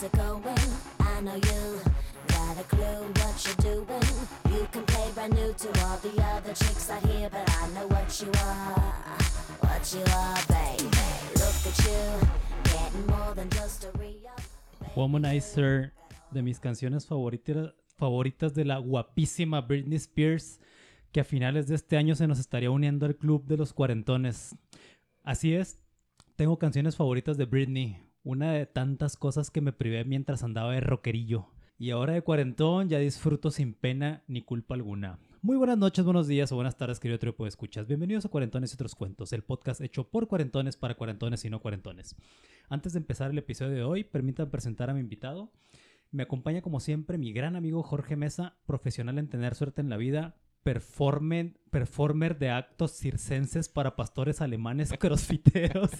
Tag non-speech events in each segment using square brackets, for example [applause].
What. You are, what you are, baby. Look at you, more Womanizer, de mis canciones favoritas, favoritas de la guapísima Britney Spears, que a finales de este año se nos estaría uniendo al club de los cuarentones. Así es, tengo canciones favoritas de Britney, una de tantas cosas que me privé mientras andaba de rockerillo. Y ahora de cuarentón ya disfruto sin pena ni culpa alguna. Muy buenas noches, buenos días o buenas tardes, querido trío de escuchas. Bienvenidos a Cuarentones y otros cuentos, el podcast hecho por cuarentones para cuarentones y no cuarentones. Antes de empezar el episodio de hoy, permítanme presentar a mi invitado. Me acompaña como siempre mi gran amigo Jorge Mesa, profesional en tener suerte en la vida, performer, performer de actos circenses para pastores alemanes [laughs] crossfiteros.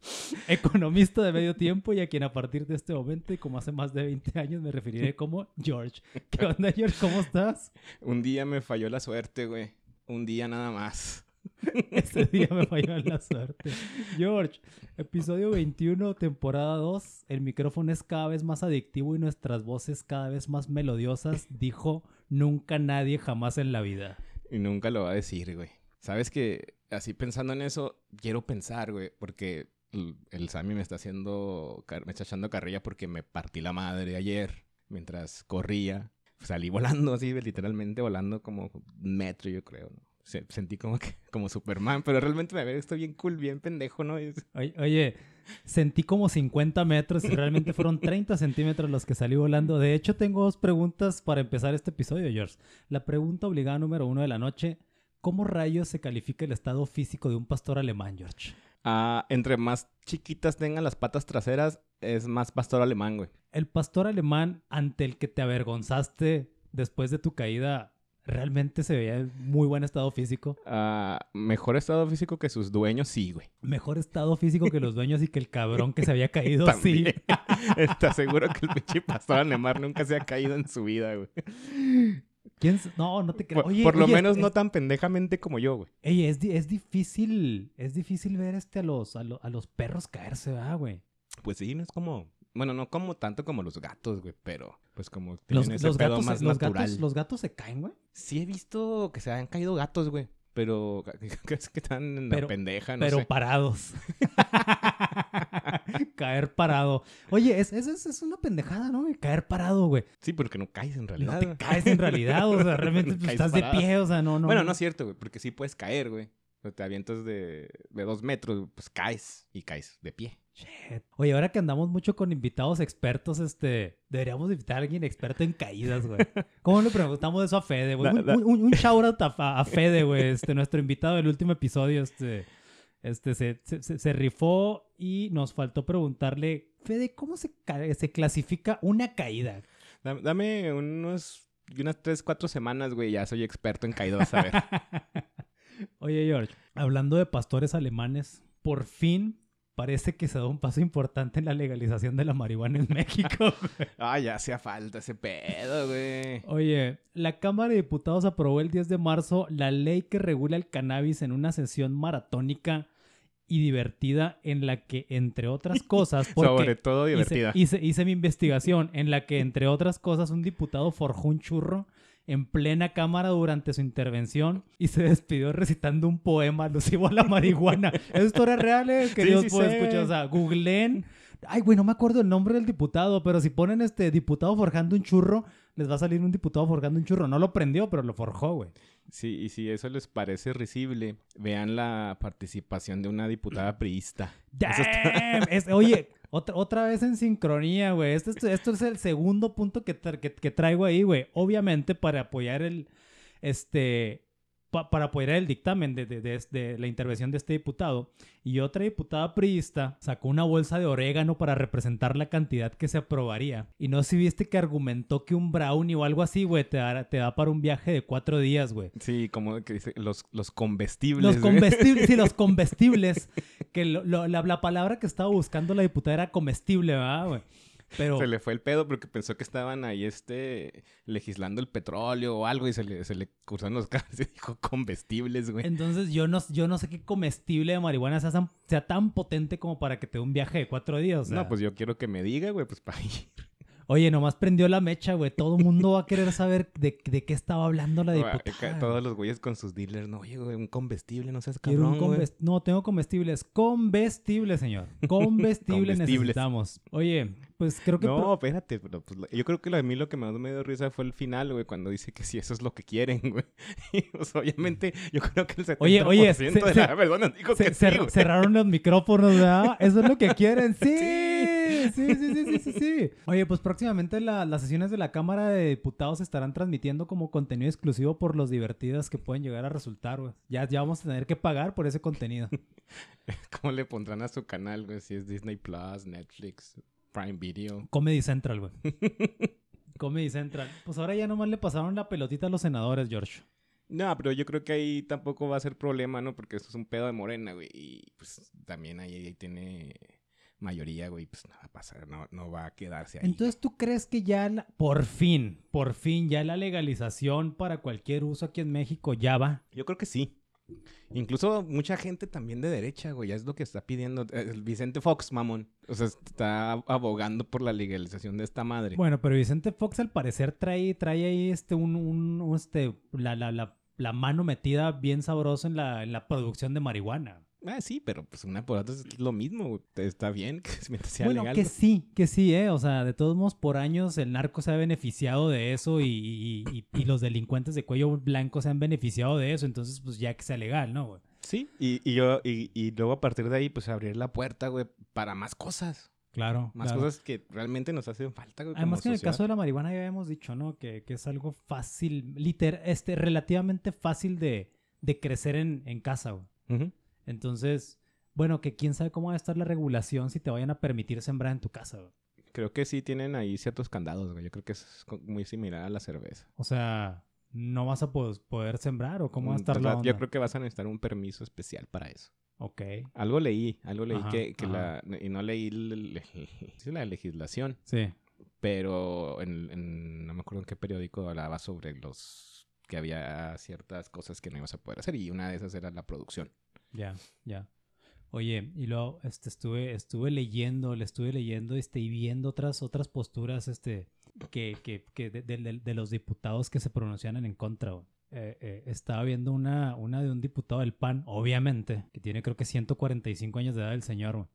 [laughs] economista de medio tiempo y a quien a partir de este momento y como hace más de 20 años me referiré como George. [laughs] ¿Qué onda, George? ¿Cómo estás? Un día me falló la suerte, güey. Un día nada más. [laughs] Ese día me falló la suerte. George, episodio 21, temporada 2. El micrófono es cada vez más adictivo y nuestras voces cada vez más melodiosas. Dijo nunca nadie jamás en la vida. Y nunca lo va a decir, güey. Sabes que así pensando en eso, quiero pensar, güey, porque el Sammy me está haciendo, me está echando carrilla porque me partí la madre ayer mientras corría. Salí [laughs] volando así, literalmente volando como un metro, yo creo, ¿no? sentí como que, [laughs] como Superman, pero realmente me ve, estoy bien cool, bien pendejo, ¿no? Oye, sentí como 50 metros y realmente fueron 30 centímetros los que salí volando. De hecho, tengo dos preguntas para empezar este episodio, George. La pregunta obligada número uno de la noche, ¿cómo rayos se califica el estado físico de un pastor alemán, George? Ah, entre más chiquitas tengan las patas traseras, es más pastor alemán, güey. El pastor alemán ante el que te avergonzaste después de tu caída, ¿realmente se veía en muy buen estado físico? Ah, mejor estado físico que sus dueños, sí, güey. Mejor estado físico que los dueños y que el cabrón que se había caído, [laughs] sí. [laughs] Está seguro que el pinche pastor alemán nunca se ha caído en su vida, güey. ¿Quién? No, no te creo. Por, por lo menos no tan pendejamente como yo, güey. Ey, es, es difícil, es difícil ver este a los, a, los perros caerse, ¿verdad, güey? Pues sí, no es como, bueno, no como tanto como los gatos, güey, pero pues como los, ese gatos, más los Gatos, ¿Los gatos se caen, güey? Sí he visto que se han caído gatos, güey. Pero [laughs] es que están en la pendeja, no Pero parados. [laughs] [laughs] Caer parado. Oye, es, es, es, una pendejada, ¿no? Caer parado, güey. Sí, porque no caes en realidad. No te caes en realidad, o sea, realmente [laughs] pues, estás de pie, o sea, no, no. Bueno, no es cierto, güey, porque sí puedes caer, güey. te avientas de, de dos metros, pues caes y caes de pie. Oye, ahora que andamos mucho con invitados expertos, este, deberíamos invitar a alguien experto en caídas, güey. ¿Cómo le preguntamos eso a Fede, güey? Un, un, shout out a, Fede, güey, este, nuestro invitado del último episodio, este, este, se, se, rifó y nos faltó preguntarle, Fede, ¿cómo se, se clasifica una caída? Dame unos, unas tres, cuatro semanas, güey, ya soy experto en caídas, a ver. [laughs] Oye, George, hablando de pastores alemanes, por fin parece que se da un paso importante en la legalización de la marihuana en México. [laughs] ah, ya hacía falta ese pedo, güey. Oye, la Cámara de Diputados aprobó el 10 de marzo la ley que regula el cannabis en una sesión maratónica y divertida en la que, entre otras [laughs] cosas... Sobre todo divertida. Hice, hice mi investigación en la que, entre otras cosas, un diputado forjó un churro en plena cámara durante su intervención y se despidió recitando un poema alusivo a la marihuana. [laughs] ¿Es historia real, eh? Que Dios puede escuchar. O sea, googleen. Ay, güey, no me acuerdo el nombre del diputado, pero si ponen este diputado forjando un churro, les va a salir un diputado forjando un churro. No lo prendió, pero lo forjó, güey. Sí, y si eso les parece risible, vean la participación de una diputada priista. oye, otra, otra vez en sincronía, güey. Esto, esto, es el segundo punto que, que, que traigo ahí, güey. Obviamente para apoyar el, este, para apoyar el dictamen de, de, la intervención de este diputado. Y otra diputada priista sacó una bolsa de orégano para representar la cantidad que se aprobaría. Y no sé si viste que argumentó que un brownie o algo así, güey, te da, te da para un viaje de cuatro días, güey. Sí, como que dice, los, los comestibles. Los comestibles, sí, los [laughs] comestibles. que la, la palabra que estaba buscando la diputada era comestible, ¿verdad, güey? Se le fue el pedo porque pensó que estaban ahí este legislando el petróleo o algo y se le, se le cursaron los [laughs] cables y dijo comestibles, güey. Entonces yo no, yo no sé qué comestible de marihuana sea, sea tan potente como para que te dé un viaje de cuatro días. No, pues yo quiero que me diga, güey, pues [laughs] para ir. Oye, nomás prendió la mecha, güey. Todo el mundo va a querer saber de, de qué estaba hablando la diputada. Todos los güeyes con sus dealers, no, oye, güey, un comestible, no seas un cabrón, güey. No, tengo comestibles. Comestibles, señor. Comestibles. [laughs] necesitamos. Oye, pues creo que... No, espérate, pero pues, yo creo que lo de mí lo que más me dio risa fue el final, güey, cuando dice que si eso es lo que quieren, güey. [laughs] Y, pues, obviamente, yo creo que el 70% Oye, oye, de se- [laughs] dijo Se- que sí, güey. cerraron los micrófonos, ¿verdad? Eso es lo que [laughs] quieren. Sí, sí, sí, sí, sí, sí, sí. Oye, pues próximamente la- las sesiones de la Cámara de Diputados se estarán transmitiendo como contenido exclusivo por los divertidas que pueden llegar a resultar, güey. Ya, ya vamos a tener que pagar por ese contenido. ¿Cómo le pondrán a su canal, güey? Si es Disney Plus, Netflix, Prime Video. Comedy Central, güey. [laughs] Comedy Central. Pues ahora ya nomás le pasaron la pelotita a los senadores, George. No, pero yo creo que ahí tampoco va a ser problema, ¿no? Porque esto es un pedo de morena, güey. Y pues también ahí, ahí tiene mayoría, güey. Pues nada va a pasar, no, no va a quedarse ahí. Entonces, ¿tú crees que ya la- por fin, por fin, ya la legalización para cualquier uso aquí en México ya va? Yo creo que sí. Incluso mucha gente también de derecha, güey, es lo que está pidiendo. eh, Vicente Fox, mamón. O sea, está abogando por la legalización de esta madre. Bueno, pero Vicente Fox al parecer trae, trae ahí este, un- un, este, la, la, la, la mano metida bien sabrosa en la, en la producción de marihuana. Ah, sí, pero pues una por otra es lo mismo. Está bien que mientras sea bueno, legal. que sí, que sí, ¿eh? O sea, de todos modos, por años el narco se ha beneficiado de eso y, y- y- y los delincuentes de cuello blanco se han beneficiado de eso. Entonces, pues ya que sea legal, ¿no, güey? Sí, y, y yo, y, y luego a partir de ahí, pues abrir la puerta, güey, para más cosas. Claro. Más claro. cosas que realmente nos hacen falta, güey. Además como que en el caso de la marihuana ya habíamos dicho, ¿no? Que, que es algo fácil, liter, este, relativamente fácil de, de crecer en, en casa, güey. Ujú. Entonces, bueno, que quién sabe cómo va a estar la regulación si te vayan a permitir sembrar en tu casa, güey. Creo que sí tienen ahí ciertos candados, güey. Yo creo que es muy similar a la cerveza. O sea, ¿no vas a po- poder sembrar o cómo va a Mm, estar la onda? Yo creo que vas a necesitar un permiso especial para eso. Ok. Algo leí, algo leí Ajá, que, la... Y no leí [laughs] la legislación, Sí. pero en, en- no me acuerdo en qué periódico hablaba sobre los... que había ciertas cosas que no ibas a poder hacer y una de esas era la producción. Ya, ya. Oye, y luego este, estuve, estuve leyendo, le estuve leyendo este, y viendo otras, otras posturas este, que, que, que de, de- de- los diputados que se pronunciaron en contra. Eh, eh, estaba viendo una, una de un diputado del PAN, obviamente, que tiene creo que 145 años de edad el señor.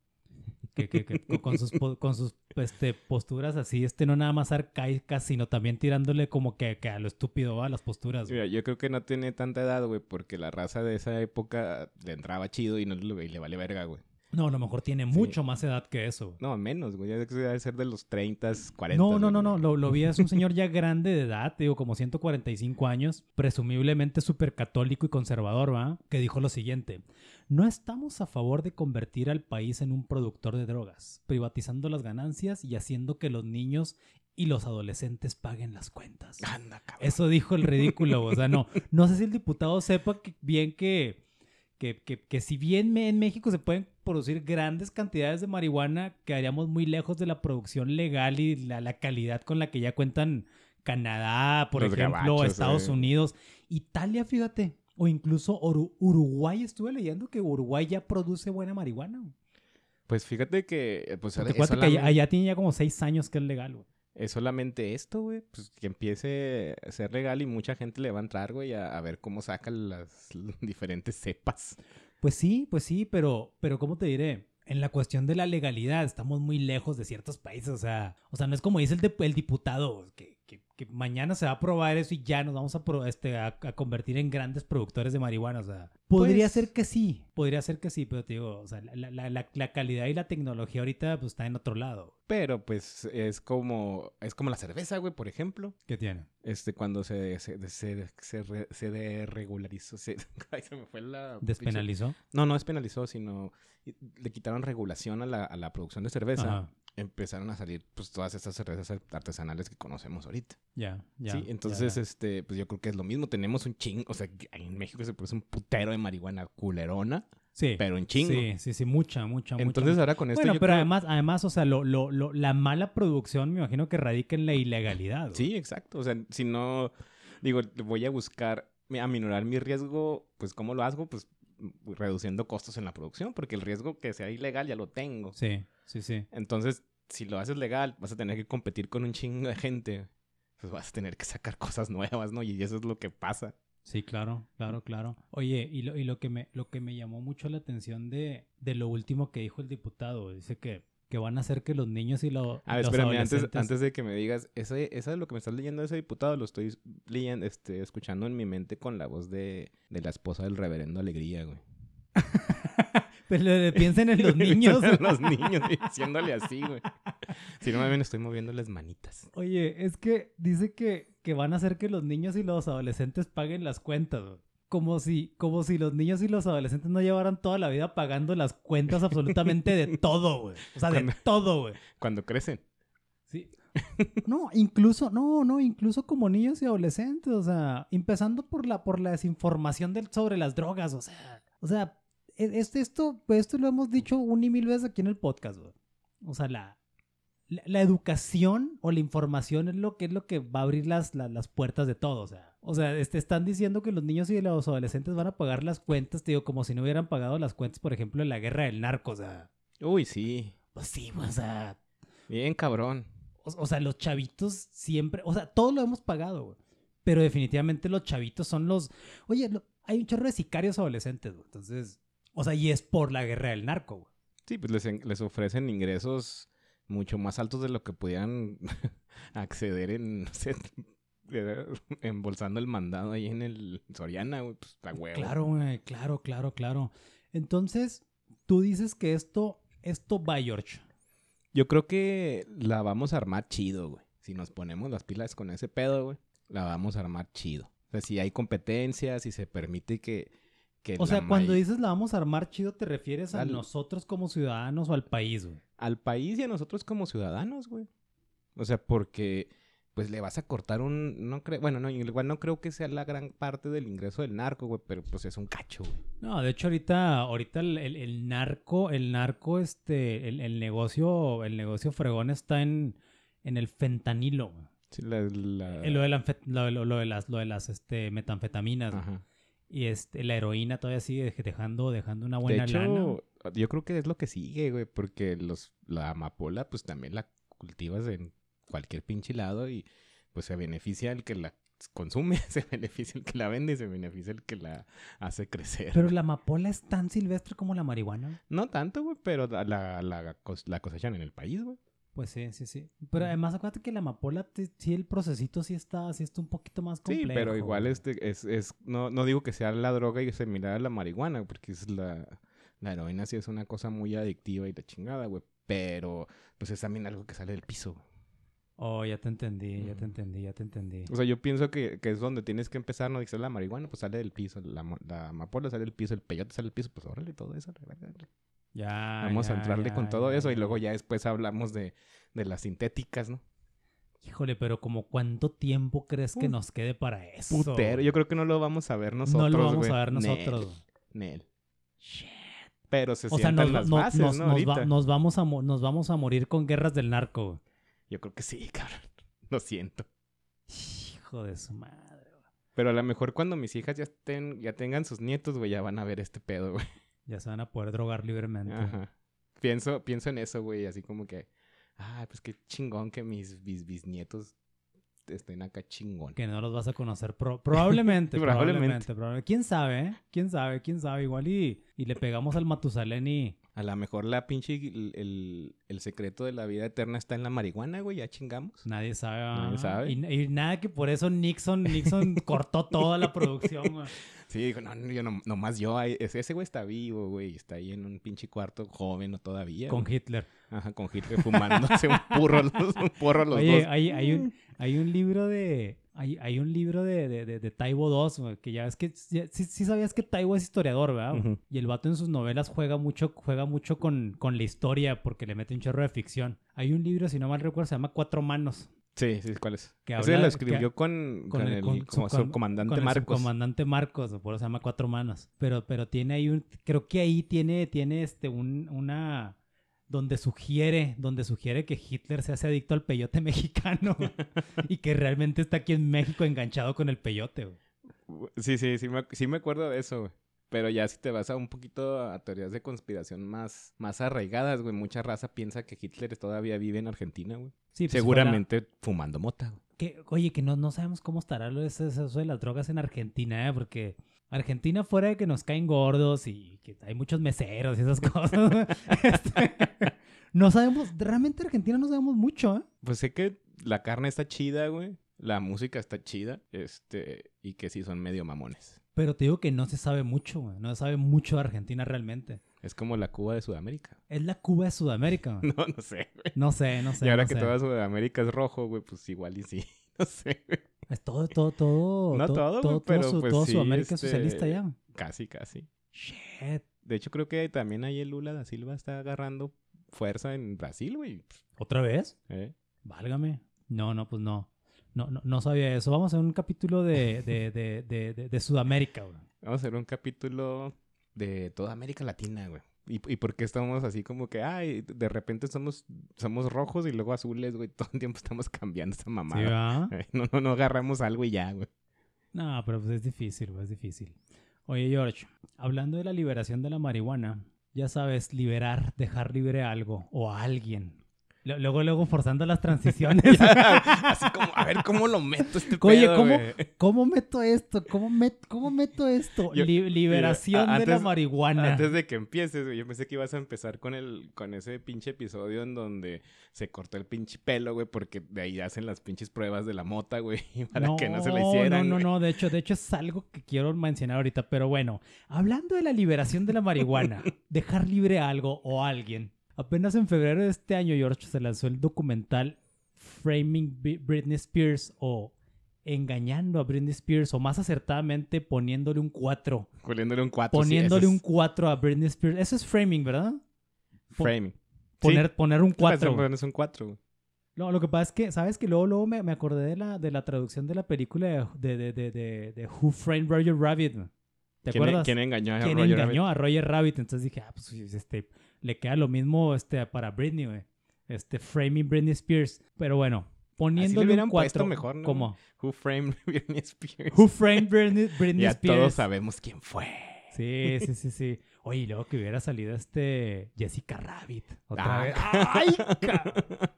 Que, que- que con- sus, po- con sus este, posturas así, este, no nada más arcaicas, sino también tirándole como que, que a lo estúpido ¿va? a las posturas. Mira, yo creo que no tiene tanta edad, güey, porque la raza de esa época le entraba chido y no le, y le vale verga, güey. No, a lo mejor tiene mucho más edad que eso. No, menos, güey. Ya debe ser de los 30, 40. No, no, no, no. Lo, lo vi, es un señor ya grande de edad, digo, como 145 años, presumiblemente súper católico y conservador, ¿va? Que dijo lo siguiente: No estamos a favor de convertir al país en un productor de drogas, privatizando las ganancias y haciendo que los niños y los adolescentes paguen las cuentas. Anda, cabrón. Eso dijo el ridículo, o sea, no. No sé si el diputado sepa que- bien que, que, que, que si bien en México se pueden producir grandes cantidades de marihuana, quedaríamos muy lejos de la producción legal y la, la calidad con la que ya cuentan Canadá, por Los ejemplo, gabachos, Estados eh. Unidos, Italia, fíjate, o incluso Uruguay. Estuve leyendo que Uruguay ya produce buena marihuana. Pues fíjate que... eh, Pues, es, que allá, tiene ya como seis años que es legal. güey. es solamente esto, güey. Pues que empiece a ser legal y mucha gente le va a entrar, güey, a, a ver cómo sacan las [laughs] diferentes cepas. Pues sí, pues sí, pero, pero ¿cómo te diré? En la cuestión de la legalidad estamos muy lejos de ciertos países, o sea, o sea, no es como dice el, de- el diputado, que, que- que mañana se va a aprobar eso y ya nos vamos a, pro- este, a, a convertir en grandes productores de marihuana, o sea, podría Pues- ser que sí, podría ser que sí, pero te digo, o sea, la, la- la- la calidad y la tecnología ahorita pues está en otro lado. Pero pues es como... Es como la cerveza, güey, por ejemplo. ¿Qué tiene? Este, cuando se, se, se, se, re- se deregularizó, se, [laughs] ay, se me fue la... ¿Despenalizó? No, no despenalizó, sino le quitaron regulación a la, a la producción de cerveza. Ajá, Empezaron a salir pues todas estas cervezas artesanales que conocemos ahorita. ya, ya. sí, entonces este, pues yo creo que es lo mismo. Tenemos un ching, o sea, en México se produce un putero de marihuana culerona, sí, pero en chingo. sí, sí, sí, mucha, mucha, mucha. Entonces ahora con esto Bueno, yo pero creo- además, además, o sea, lo, lo, lo- la mala producción me imagino que radica en la ilegalidad. güey. Sí, exacto. O sea, si no, digo, voy a buscar mi- aminorar mi riesgo, pues ¿cómo lo hago? Pues reduciendo costos en la producción, porque el riesgo que sea ilegal ya lo tengo. Sí, sí, sí. Entonces, si lo haces legal, vas a tener que competir con un chingo de gente. Pues vas a tener que sacar [laughs] cosas nuevas, ¿no? Y eso es lo que pasa. Sí, claro, claro, claro. Oye, y lo, y lo que me, lo que me llamó mucho la atención de, de lo último que dijo el diputado, dice que, que van a hacer que los niños y, lo- A ver, los espérame, antes, adolescentes... antes de que me digas, ese, esa de lo que me estás leyendo ese diputado, lo estoy leyendo, este, escuchando en mi mente con la voz de, de la esposa del reverendo Alegría, güey. [laughs] Pero piensen en [laughs] los niños. los niños, diciéndole así, güey. [laughs] Si no, me estoy moviendo las manitas. Oye, es que dice que, que van a hacer que los niños y los adolescentes paguen las cuentas, güey. Como si, como si los niños y los adolescentes no llevaran toda la vida pagando las cuentas absolutamente de [laughs] todo, güey. O sea, de todo, güey. Cuando crecen. Sí. [laughs] No, incluso, no, no, incluso como niños y adolescentes, o sea, empezando por la, por la desinformación del, sobre las drogas, o sea, o sea, e- este, esto, esto lo hemos dicho un y mil veces aquí en el podcast, güey. O sea, la, la, la educación o la información es lo que es lo que va a abrir las, la- las puertas de todo, o sea, o sea, este, están diciendo que los niños y los adolescentes van a pagar las cuentas, te digo, como si no hubieran pagado las cuentas, por ejemplo, en la guerra del narco, o sea, Uy, sí. pues sí, o sea, Bien cabrón. o, o sea, los chavitos siempre, o sea, todo lo hemos pagado, güey. Pero definitivamente los chavitos son los... Oye, lo- hay un chorro de sicarios adolescentes, güey. Entonces, o sea, y es por la guerra del narco, güey. Sí, pues les, en- les ofrecen ingresos mucho más altos de lo que pudieran [laughs] acceder en, no sé, [laughs] embolsando el mandado ahí en el Soriana, güey, pues a huevo. Claro, güey, claro, claro, claro. Entonces, tú dices que esto, esto va, George. Yo creo que la vamos a armar chido, güey. Si nos ponemos las pilas con ese pedo, güey, la vamos a armar chido. O sea, si hay competencias, si se permite que... que O sea, cuando dices la vamos a armar chido, te refieres a Al- nosotros como ciudadanos o al país, güey. Al país y a nosotros como ciudadanos, güey. O sea, porque pues le vas a cortar un... No creo... Bueno, no, igual no creo que sea la gran parte del ingreso del narco, güey, pero pues es un cacho, güey. No, de hecho ahorita, ahorita el, el- el narco, el narco, este, el, el negocio, el negocio fregón está en, en el fentanilo. güey. Sí, la... la- Eh, Lo de, la lo, de las, lo de las este, metanfetaminas. güey. Y este, la heroína todavía sigue dej- dejando, dejando una De buena hecho, lana. güey. yo creo que es lo que sigue, güey, porque los, la amapola, pues también la cultivas en cualquier pinche lado y pues se beneficia el que la consume, [laughs] se beneficia el que la vende y se beneficia el que la hace crecer. Pero la amapola es tan silvestre como la marihuana. No tanto, güey, pero la, la, la cos- la cosechan en el país, güey. Pues sí, sí, sí. Pero además acuérdate que la amapola, te- sí, el procesito sí está, sí está un poquito más Sí, complejo. pero igual este es, es no, no digo que sea la droga y similar a la marihuana, porque es la, la heroína sí es una cosa muy adictiva y de chingada, güey. Pero pues es también algo que sale del piso. Oh, ya te entendí, ya te entendí, ya te entendí. O sea, yo pienso que, que es donde tienes que empezar, no dice la marihuana, pues sale del piso, la, la amapola sale del piso, el peyote sale del piso, pues órale, todo eso. Ya. Vamos a entrarle ya, con todo ya, eso y luego ya después hablamos de, de las sintéticas, ¿no? Híjole, pero como cuánto tiempo crees que nos quede para eso? Putero, yo creo que no lo vamos a ver nosotros, no lo vamos a ver nosotros. Nel. Shit. Pero se O sea, nos, las bases, nos- ¿no? nos Ahorita. va- nos vamos a nos vamos a morir con guerras del narco. Yo creo que sí, [laughs] cabrón. Lo siento. Hijo de su madre. güey. Pero a lo mejor cuando mis hijas ya estén, ya tengan sus nietos, güey, ya van a ver este pedo, güey. Ya se van a poder drogar libremente. Ajá. Pienso, pienso en eso, güey, así como que, ah, pues qué chingón que mis, bis- bisnietos estén acá chingón. Que no los vas a conocer. pro- probablemente, [laughs] Probablemente. probablemente, probablemente. ¿Quién sabe, eh? ¿Quién sabe? ¿Quién sabe? Igual y, y le pegamos al Matusalén y... A lo mejor la pinche, el, el, el secreto de la vida eterna está en la marihuana, güey, ya chingamos. Nadie sabe. Nadie sabe. Y, y nada que por eso Nixon, Nixon [laughs] cortó toda la producción. güey. Sí, dijo, no, no, yo no, nomás yo, ese, ese güey está vivo, güey, está ahí en un pinche cuarto joven o todavía. Con güey. Hitler. Ajá, con Hitler fumándose un purro, los, [laughs] un porro los Oye, dos. hay, hay, un, hay un libro de... Hay, hay un libro de, de, de, de Taibo II, que ya ves que... ya- sí, sí sabías que Taibo es historiador, ¿verdad? Y el vato en sus novelas juega mucho, juega mucho con, con la historia porque le mete un chorro de ficción. Hay un libro, si no mal recuerdo, se llama Cuatro Manos. Sí, sí, ¿cuál es? Que Ese habla- lo escribió que- con, con con, el- con- como con- subcomandante con el Marcos. subcomandante Marcos, por eso se llama Cuatro Manos. Pero, pero tiene ahí un, creo que ahí tiene, tiene este un, una donde sugiere, donde sugiere que Hitler se hace adicto al peyote [laughs] mexicano y que realmente está aquí en México enganchado con el peyote. güey. Sí, sí, sí me, sí me acuerdo de eso, güey. Pero ya si te vas a un poquito a teorías de conspiración más, más arraigadas, güey, mucha raza piensa que Hitler todavía vive en Argentina, güey. Sí, pues, Seguramente fumando mota, güey. que, oye, que no, no sabemos cómo estará eso, eso de las drogas en Argentina, ¿eh? Porque Argentina, fuera de que nos caen gordos y que hay muchos meseros y esas [laughs] cosas, este, no sabemos, realmente Argentina no sabemos mucho, ¿eh? Pues sé que la carne está chida, güey. La música está chida. Este, y que sí son medio mamones. Pero te digo que no se sabe mucho, güey. No se sabe mucho de Argentina realmente. Es como la Cuba de Sudamérica. Es la Cuba de Sudamérica. güey. [laughs] No, no sé, güey. No sé, no sé. y ahora no que sé. toda Sudamérica es rojo, güey, pues igual y sí. [laughs] No sé. Es todo, todo, todo. No todo, güey, pero su- pues todo sí, Sudamérica es este, socialista ya. Casi, casi. Shit. De hecho, creo que también ahí el Lula da Silva está agarrando fuerza en Brasil, güey. ¿Otra vez? ¿Eh? Válgame. No, no, pues no. No, no, no sabía eso. Vamos a hacer un capítulo de, de, de, de, de- de Sudamérica, güey. Vamos a hacer un capítulo de toda América Latina, güey. ¿Y, y por qué estamos así como que, ay, de repente somos, somos rojos y luego azules, güey? [laughs] Todo el tiempo estamos cambiando esa ¿Sí, mamada. [laughs] no, no, no agarramos algo y ya, güey. No, pero pues es difícil, güey, es difícil. Oye, George, hablando de la liberación de la marihuana, ya sabes, liberar, dejar libre algo o a alguien. Lu- Luego, luego forzando las [laughs] transiciones. así como, a ver, ¿cómo lo meto este Oye, pedo, ¿cómo? ¿cómo meto esto? ¿Cómo, met- cómo meto esto? Yo- Li- liberación mira, de la marihuana. Antes de que empieces, yo pensé que ibas a empezar con el, con ese pinche episodio en donde se cortó el pinche pelo, güey, porque de ahí hacen las pinches pruebas de la mota, güey, [laughs] para que no se la hicieran. No, no, güey. no, de hecho, de hecho es algo que quiero mencionar ahorita, pero bueno, hablando de la liberación de la marihuana, [laughs] dejar libre a algo o a alguien. Apenas en febrero de este año, George, se lanzó el documental Framing Britney Spears o Engañando a Britney Spears o más acertadamente poniéndole un 4. Poniéndole un 4. Poniéndole un 4 a Britney Spears. Eso es framing, ¿verdad? Framing. Poner, poner un 4. Pones un 4, güey. No, lo que pasa es que, ¿sabes? Que luego, luego me, me acordé de la, de la traducción de la película de, de, de, de, de Who Framed Roger Rabbit. ¿Te ¿Quién, acuerdas? ¿Quién engañó a ¿Quién Roger engañó a Roger Rabbit? Entonces dije, ah, pues este, le queda lo mismo este, para Britney, güey. Este, Framing Britney Spears. Pero bueno, poniéndole un puesto 4. mejor, ¿no? ¿Cómo? Who framed [laughs] Britney Spears? Who Framed Britney, Britney [laughs] ya Spears? todos sabemos quién fue. Sí, sí, sí, sí. Oye, y luego que hubiera salido este Jessica Rabbit. Otra Ah. vez. ¡Ay, ca-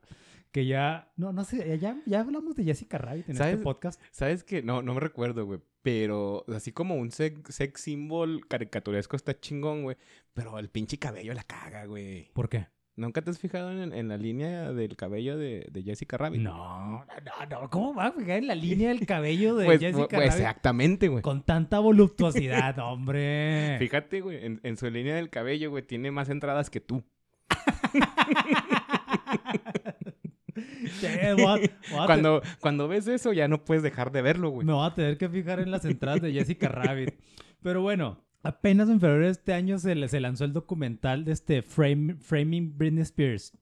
Que ya, no, no sé, ya, ya hablamos de Jessica Rabbit en ¿Sabes? este podcast. ¿Sabes qué? No, no me recuerdo, güey. Pero así como un sex, sex symbol caricaturesco está chingón, güey. Pero el pinche cabello la caga, güey. ¿Por qué? ¿Nunca te has fijado en, en la línea del cabello de, de Jessica Rabbit? No, no, no. ¿Cómo va a fijar en la [laughs] línea del cabello de Pues, Jessica pues, Rabbit? exactamente, güey. Con tanta voluptuosidad, [laughs] hombre. Fíjate, güey, en, en su línea del cabello, güey, tiene más entradas que tú. [laughs] [laughs] Sí, voy a- voy a Cuando, cuando ves eso, ya no puedes dejar de verlo, güey. me voy a tener que fijar en las entradas de Jessica Rabbit. Pero bueno, apenas en febrero de este año se, lanzó el documental de este Frame- Framing Britney Spears.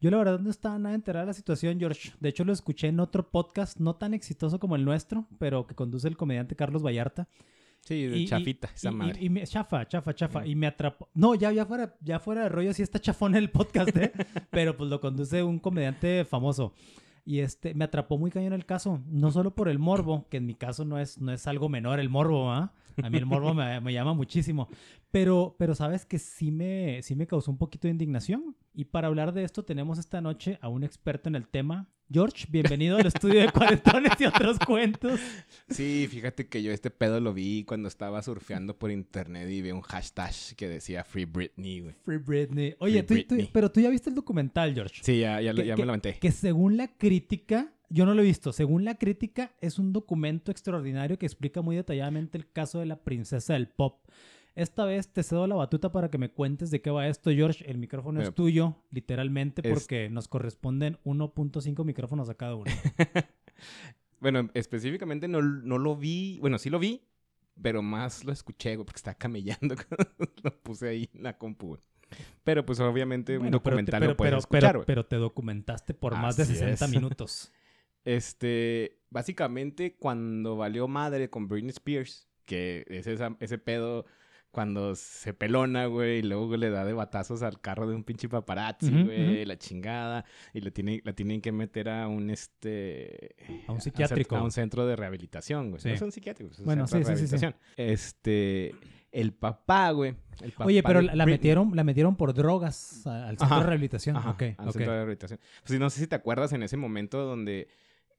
Yo la verdad no estaba nada enterada de la situación, George. De hecho, lo escuché en otro podcast no tan exitoso como el nuestro, pero que conduce el comediante Carlos Vallarta. Sí, de Y- y- chafita, esa y- madre. Y, y me, chafa, chafa, chafa. Y me atrapó. No, ya, ya, fuera, ya fuera de rollo, sí está chafón el podcast, ¿eh? [laughs] Pero pues lo conduce un comediante famoso. Y este, me atrapó muy cañón el caso. No solo por el morbo, que en mi caso no es, no es algo menor el morbo, ¿ah? A mí el morbo me, me llama muchísimo. Pero, pero sabes que sí me, sí me causó un poquito de indignación. Y para hablar de esto tenemos esta noche a un experto en el tema. George, bienvenido al estudio de Cuarentones y otros cuentos. Sí, fíjate que yo este pedo lo vi cuando estaba surfeando por internet y vi un hashtag que decía Free Britney, güey. Free Britney. Oye, tú- tú- Britney. pero tú ya viste el documental, George. Sí, ya, ya, Que- ya me lo aventé. Que según la crítica, yo no lo he visto, según la crítica es un documento extraordinario que explica muy detalladamente el caso de la princesa del pop. Esta vez te cedo la batuta para que me cuentes de qué va esto, George. El micrófono Mira, es tuyo, literalmente, es- porque nos corresponden 1.5 micrófonos a cada uno. [laughs] Bueno, específicamente no, no lo vi, bueno, sí lo vi, pero más lo escuché, güey, porque estaba camellando. [laughs] lo puse ahí en la compu. Pero pues obviamente un Bueno, pero, te- documental pero, lo puedes pero, escuchar, pero, pero te documentaste por más de Así 60 es. minutos. [laughs] Este, básicamente cuando valió madre con Britney Spears, que es esa- ese pedo cuando se pelona, güey, y luego le da de batazos al carro de un pinche paparazzi, güey, la chingada, y le tiene, la tienen que meter a un, este... A un psiquiátrico. A un centro de rehabilitación, güey. Sí. No son psiquiátricos, es un Bueno, centro sí, de sí, sí, sí. rehabilitación. Este... El papá, güey. el Oye, pero la, la metieron, la metieron por drogas al centro Ajá, de rehabilitación. Ajá, ok, al centro de rehabilitación. Pues no sé si te acuerdas en ese momento donde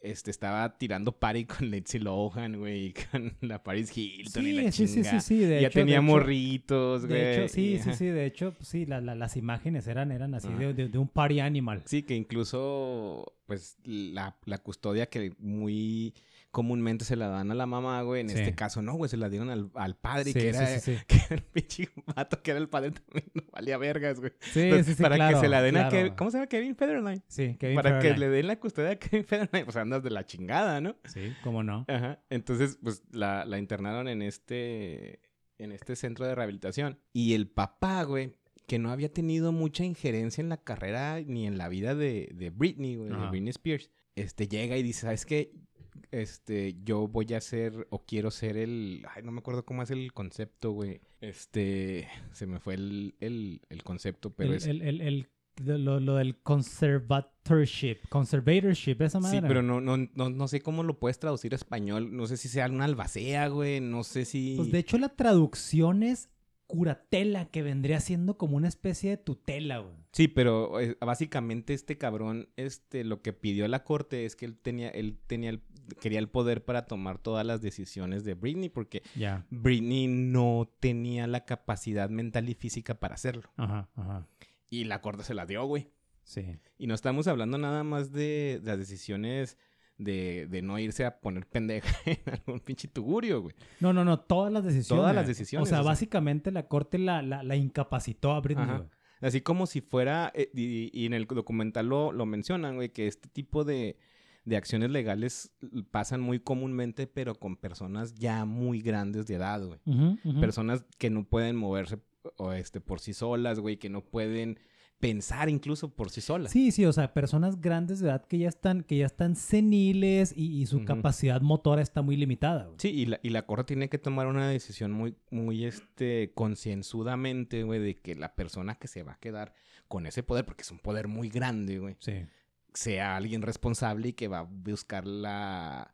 este, estaba tirando party [laughs] con Lindsay Lohan, güey, y con la Paris Hilton y la Sí, sí, sí, chinga. sí, sí, de ya hecho, tenía de hecho- morritos, güey. De hecho, sí, y- sí, sí, de hecho, pues, sí, la- la- las imágenes eran, eran así de- de un party animal. Sí, que incluso, pues, la, la custodia que muy comúnmente se la dan a la mamá, güey. En Sí. este caso, no, güey, se la dieron al, al padre, Sí, que, era, sí, sí. [laughs] que era el pinche vato, que era el padre también, no valía vergas, güey. Sí, Entonces, sí, sí, para claro, que se la den a. Kevin, ¿cómo se llama Kevin Federline? Sí, Kevin para que le den la custodia a Kevin Federline, [laughs] pues andas de la chingada, ¿no? Sí, cómo no. Ajá. Entonces, pues la, la internaron en este, en este centro de rehabilitación. Y el papá, güey, que no había tenido mucha injerencia en la carrera ni en la vida de, de Britney, güey, de. Britney Spears, este, llega y dice, ¿sabes qué? Este, yo voy a ser o quiero ser el... Ay, no me acuerdo cómo es el concepto, güey. Este, se me fue el, el, el concepto, pero el, es... el, el, el- lo, lo del conservatorship, conservatorship, esa madre. Sí, pero no, no, no, no sé cómo lo puedes traducir a español. No sé si sea una albacea, güey. No sé si... Pues de hecho la traducción es curatela, que vendría siendo como una especie de tutela, güey. Sí, pero eh, básicamente este cabrón, este, lo que pidió a la corte es que él tenía, él tenía el, quería el poder para tomar todas las decisiones de Britney, porque Ya. Britney no tenía la capacidad mental y física para hacerlo. Ajá, ajá. Y la corte se la dio, güey. Sí. Y no estamos hablando nada más de, de las decisiones de, de no irse a poner pendeja [laughs] en algún pinche tugurio, güey. No, no, no, todas las decisiones. Todas las decisiones, O sea, o sea. básicamente la corte la, la, la incapacitó a Britney, Ajá. güey. Así como si fuera, eh, y, y en el documental lo, lo mencionan, güey, que este tipo de, de acciones legales pasan muy comúnmente, pero con personas ya muy grandes de edad, güey. Personas que no pueden moverse o este, por sí solas, güey, que no pueden pensar incluso por sí solas. Sí, sí, o sea, personas grandes de edad que ya están, que ya están seniles y, y su capacidad motora está muy limitada, güey. Sí, y la, y la corte tiene que tomar una decisión muy, muy, este, concienzudamente, güey, de que la persona que se va a quedar con ese poder, porque es un poder muy grande, güey, Sí. Sea alguien responsable y que va a buscar la,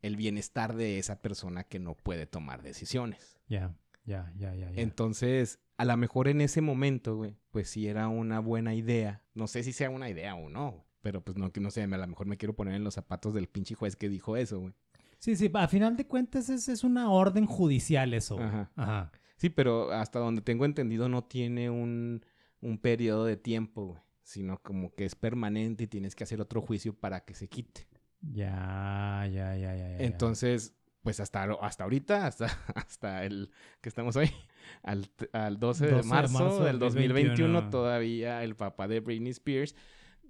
el bienestar de esa persona que no puede tomar decisiones. Ya, ya, ya, ya. Entonces, a lo mejor en ese momento, güey, pues sí era una buena idea. No sé si sea una idea o no, pero pues no, no sé, a lo mejor me quiero poner en los zapatos del pinche juez que dijo eso, güey. Sí, sí, a final de cuentas es, es una orden judicial eso. güey. Ajá. Ajá. Sí, pero hasta donde tengo entendido no tiene un, un periodo de tiempo, güey. Sino como que es permanente y tienes que hacer otro juicio para que se quite. Ya, ya, ya, ya. Entonces, pues hasta, hasta ahorita, hasta, [laughs] hasta el que estamos hoy, [laughs] al, al 12, 12 de de marzo, marzo del del 2021, 2021, todavía el papá de Britney Spears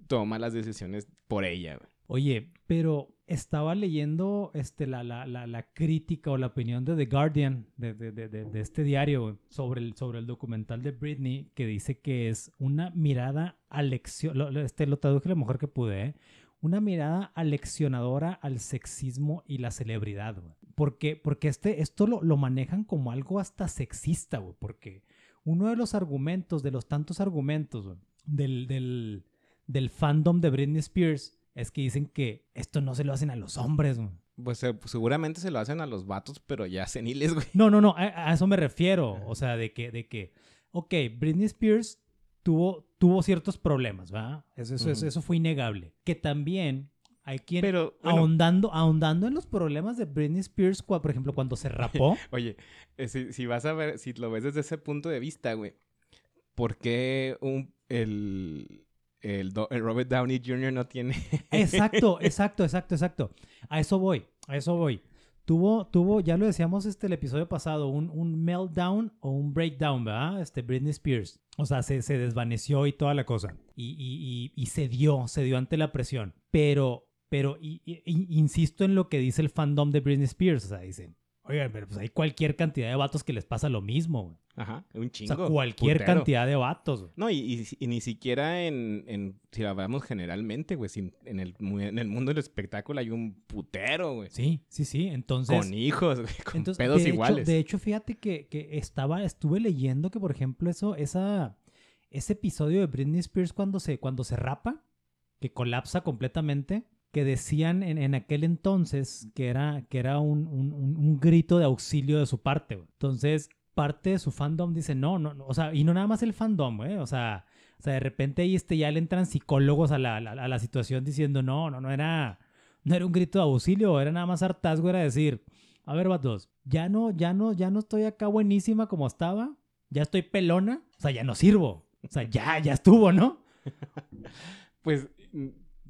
toma las decisiones por ella. Oye, pero estaba leyendo este, la, la, la, la crítica o la opinión de The Guardian, de, de, de, de- este diario, sobre el, sobre el documental de Britney, que dice que es una mirada alección, lo- este, lo traduje lo mejor que pude, ¿eh? Una mirada aleccionadora al sexismo y la celebridad, güey. Porque, porque este, esto lo, lo manejan como algo hasta sexista, güey, porque uno de los argumentos, de los tantos argumentos, güey, del, del, del fandom de Britney Spears es que dicen que esto no se lo hacen a los hombres, güey. Pues eh, pues, seguramente se lo hacen a los vatos, pero ya seniles, güey. No, no, no, a, a eso me refiero. O sea, de que, de que, ok, Britney Spears tuvo, tuvo ciertos problemas, ¿verdad? Eso, eso, fue innegable. Que también hay quien, Pero, bueno, ahondando, ahondando en los problemas de Britney Spears, por ejemplo, cuando se rapó. [laughs] Oye, eh, si, si vas a ver, si lo ves desde ese punto de vista, güey, ¿por qué un, el, el, do- el Robert Downey Jr. no tiene... Exacto, [laughs] exacto, exacto, exacto. A eso voy, a eso voy. Tuvo, tuvo, ya lo decíamos este el episodio pasado, un, un meltdown o un breakdown, ¿verdad? Este Britney Spears. O sea, se, se desvaneció y toda la cosa. Y, y, y, y se dio, se dio ante la presión. Pero, pero, y- y- insisto en lo que dice el fandom de Britney Spears. O sea, dicen, oigan, pero pues hay cualquier cantidad de vatos que les pasa lo mismo, güey. Ajá, un O chingo. sea, cualquier cantidad de vatos, güey. No, y, y- y ni siquiera en, en si lo hablamos generalmente, güey, sin- en, el, en el mundo del espectáculo hay un putero, güey. Sí, sí, sí. Entonces. Con hijos, güey, con Entonces, pedos de hecho- iguales. de hecho, fíjate que, que estaba, estuve leyendo que, por ejemplo, eso, esa, ese episodio de Britney Spears cuando se, cuando se rapa, que colapsa completamente, que decían en, en aquel entonces que era, que era un, un- un- grito de auxilio de su parte. Entonces, parte de su fandom dice, no, no, no, o sea, y no nada más el fandom, güey, o sea, o sea, de repente ahí este, ya le entran psicólogos a la, a la- situación diciendo, no, no, no era, no era un grito de auxilio, era nada más hartazgo, era decir, a ver, vatos, ya no, ya no, ya no estoy acá buenísima como estaba, ya estoy pelona, o sea, ya no sirvo, o sea, ya, ya estuvo, ¿no? [laughs] Pues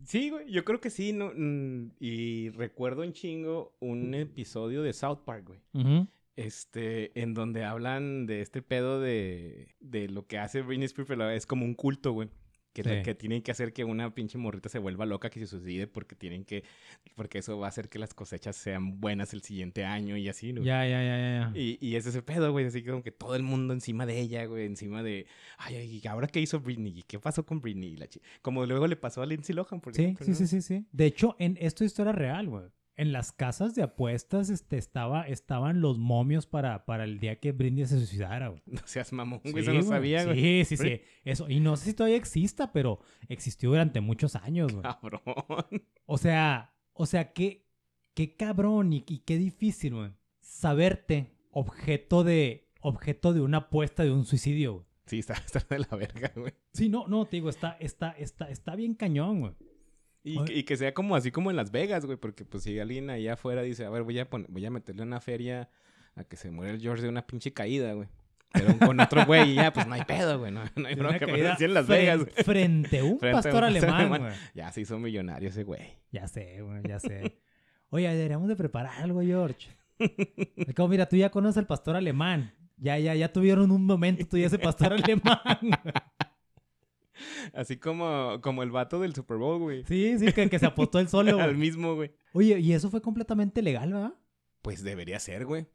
sí, güey, yo creo que sí, ¿no? Mm, Y recuerdo un chingo un episodio de South Park, güey. Este, en donde hablan de este pedo de, de lo que hace Britney Spears, pero es como un culto, güey. Que, Sí. que tienen que hacer que una pinche morrita se vuelva loca, que se suicide, porque tienen que, porque eso va a hacer que las cosechas sean buenas el siguiente año y así, ¿no? Ya, ya, ya, ya. Y, y es ese pedo, güey, así como que todo el mundo encima de ella, güey, encima de, ay, ay, ¿y ahora qué hizo Britney? ¿Y qué pasó con Britney? La Como luego le pasó a Lindsay Lohan, por Sí, ejemplo. sí, ¿no? sí, sí, sí. De hecho, en esto es historia real, güey. En las casas de apuestas este, estaba, estaban los momios para, para el día que Britney se suicidara, güey. No seas mamón, güey, Sí, eso no sabía, güey. Sí, sí, sí. Eso. Y no sé si todavía exista, pero existió durante muchos años, güey. Cabrón. O sea, o sea, qué, qué cabrón y, y qué difícil, güey. Saberte objeto de, objeto de una apuesta de un suicidio, güey. Sí, está, [laughs] está de la verga, güey. Sí, no, no, te digo, está, está, está, está bien cañón, güey. Y, que- y que sea como así como en Las Vegas, güey, porque pues si alguien allá afuera dice, a ver, voy a, pon- voy a meterle una feria a que se muera el George de una pinche caída, güey. Pero con otro güey y ya, pues no hay pedo, güey, no, [laughs] no hay bronca, pero así [laughs] en Las Vegas, güey. Frente a un Frente a un pastor alemán, alemán. güey. Ya se hizo millonario ese güey. Ya sé, güey, ya sé. Oye, deberíamos de preparar algo, George. Como, mira, tú ya conoces al pastor alemán. Ya, ya, ya tuvieron un momento tú y ese pastor [laughs] alemán. güey. Así como, como el vato del Super Bowl, güey. Sí, sí, que, que se apostó el solo, [laughs] Al mismo, güey. Oye, y eso fue completamente legal, ¿verdad? Pues debería ser, güey.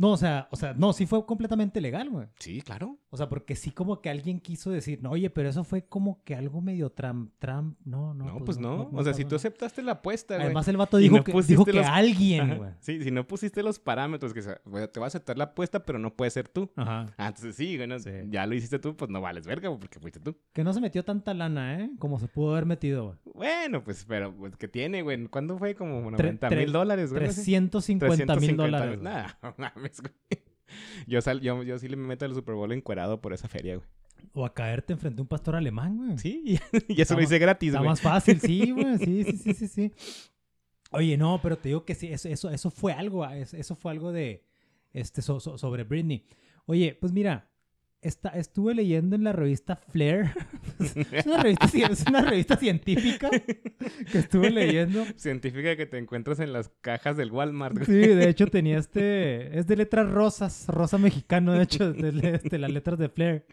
No, o sea, o sea, no, sí fue completamente legal, güey. Sí, claro. O sea, porque sí como que alguien quiso decir, no, oye, pero eso fue como que algo medio Trump, Trump, no, no. No, pues no. o sea, si tú aceptaste la apuesta, güey. Además el vato dijo no que, dijo que alguien, güey. Sí, si no pusiste los parámetros que güey, te va a aceptar la apuesta, pero no puede ser tú. Ajá. Ah, entonces sí, güey, no, Sí. ya lo hiciste tú, pues no vales verga, porque fuiste tú. Que no se metió tanta lana, ¿eh? Como se pudo haber metido, güey. Bueno, pues, pero, pues, ¿qué tiene, güey? ¿Cuándo fue? Como Tre- 90 tre- mil dólares, güey. no sé. 350 mil dólares. [laughs] Nada, mames, güey. [laughs] Yo, sal, yo, yo sí le me meto al Super Bowl encuerado por esa feria, güey. O a caerte enfrente a un pastor alemán, güey. Sí, y, [laughs] y eso lo hice gratis, Está güey. más fácil, sí, [laughs] güey. Sí, sí, sí, sí, sí. Oye, no, pero te digo que sí, eso, eso, eso fue algo, es- eso fue algo de, este, so- so- sobre Britney. Oye, pues mira, esta, estuve leyendo en la revista Flair. [laughs] es, una revista, ci- es una revista científica que estuve leyendo. [laughs] Científica que te encuentras en las cajas del Walmart, güey. Sí, de hecho [laughs] tenía este, es de letras rosas, rosa mexicano, de hecho, de, este, las letras de Flair.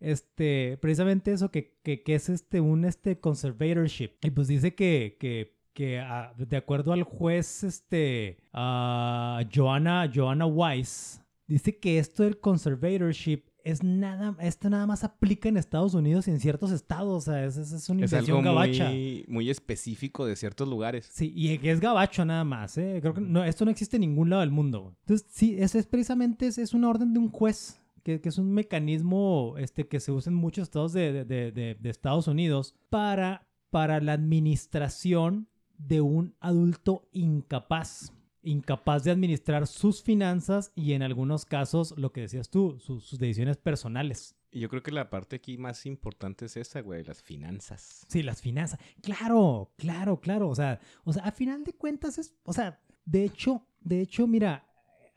Este, precisamente eso que, que, que es este, un este conservatorship. Y pues dice que, que, que ah, de acuerdo al juez, este, ah, Joanna, Joanna Weiss, dice que esto del conservatorship es nada, esto nada más aplica en Estados Unidos y en ciertos estados, o sea, es, es, una Es invención algo gabacha. muy, muy específico de ciertos lugares. Sí, y es gabacho nada más, ¿eh? Creo que no, esto no existe en ningún lado del mundo. Entonces, sí, es, es precisamente es, es una orden de un juez, que, que es un mecanismo este, que se usa en muchos estados de, de- de- de- de Estados Unidos para, para la administración de un adulto incapaz. Incapaz de administrar sus finanzas y en algunos casos, lo que decías tú, sus- sus decisiones personales. Yo creo que la parte aquí más importante es esa, güey, las finanzas. Sí, las finanzas. Claro, claro, claro. O sea, o sea, a final de cuentas es, o sea, de hecho, de hecho, mira,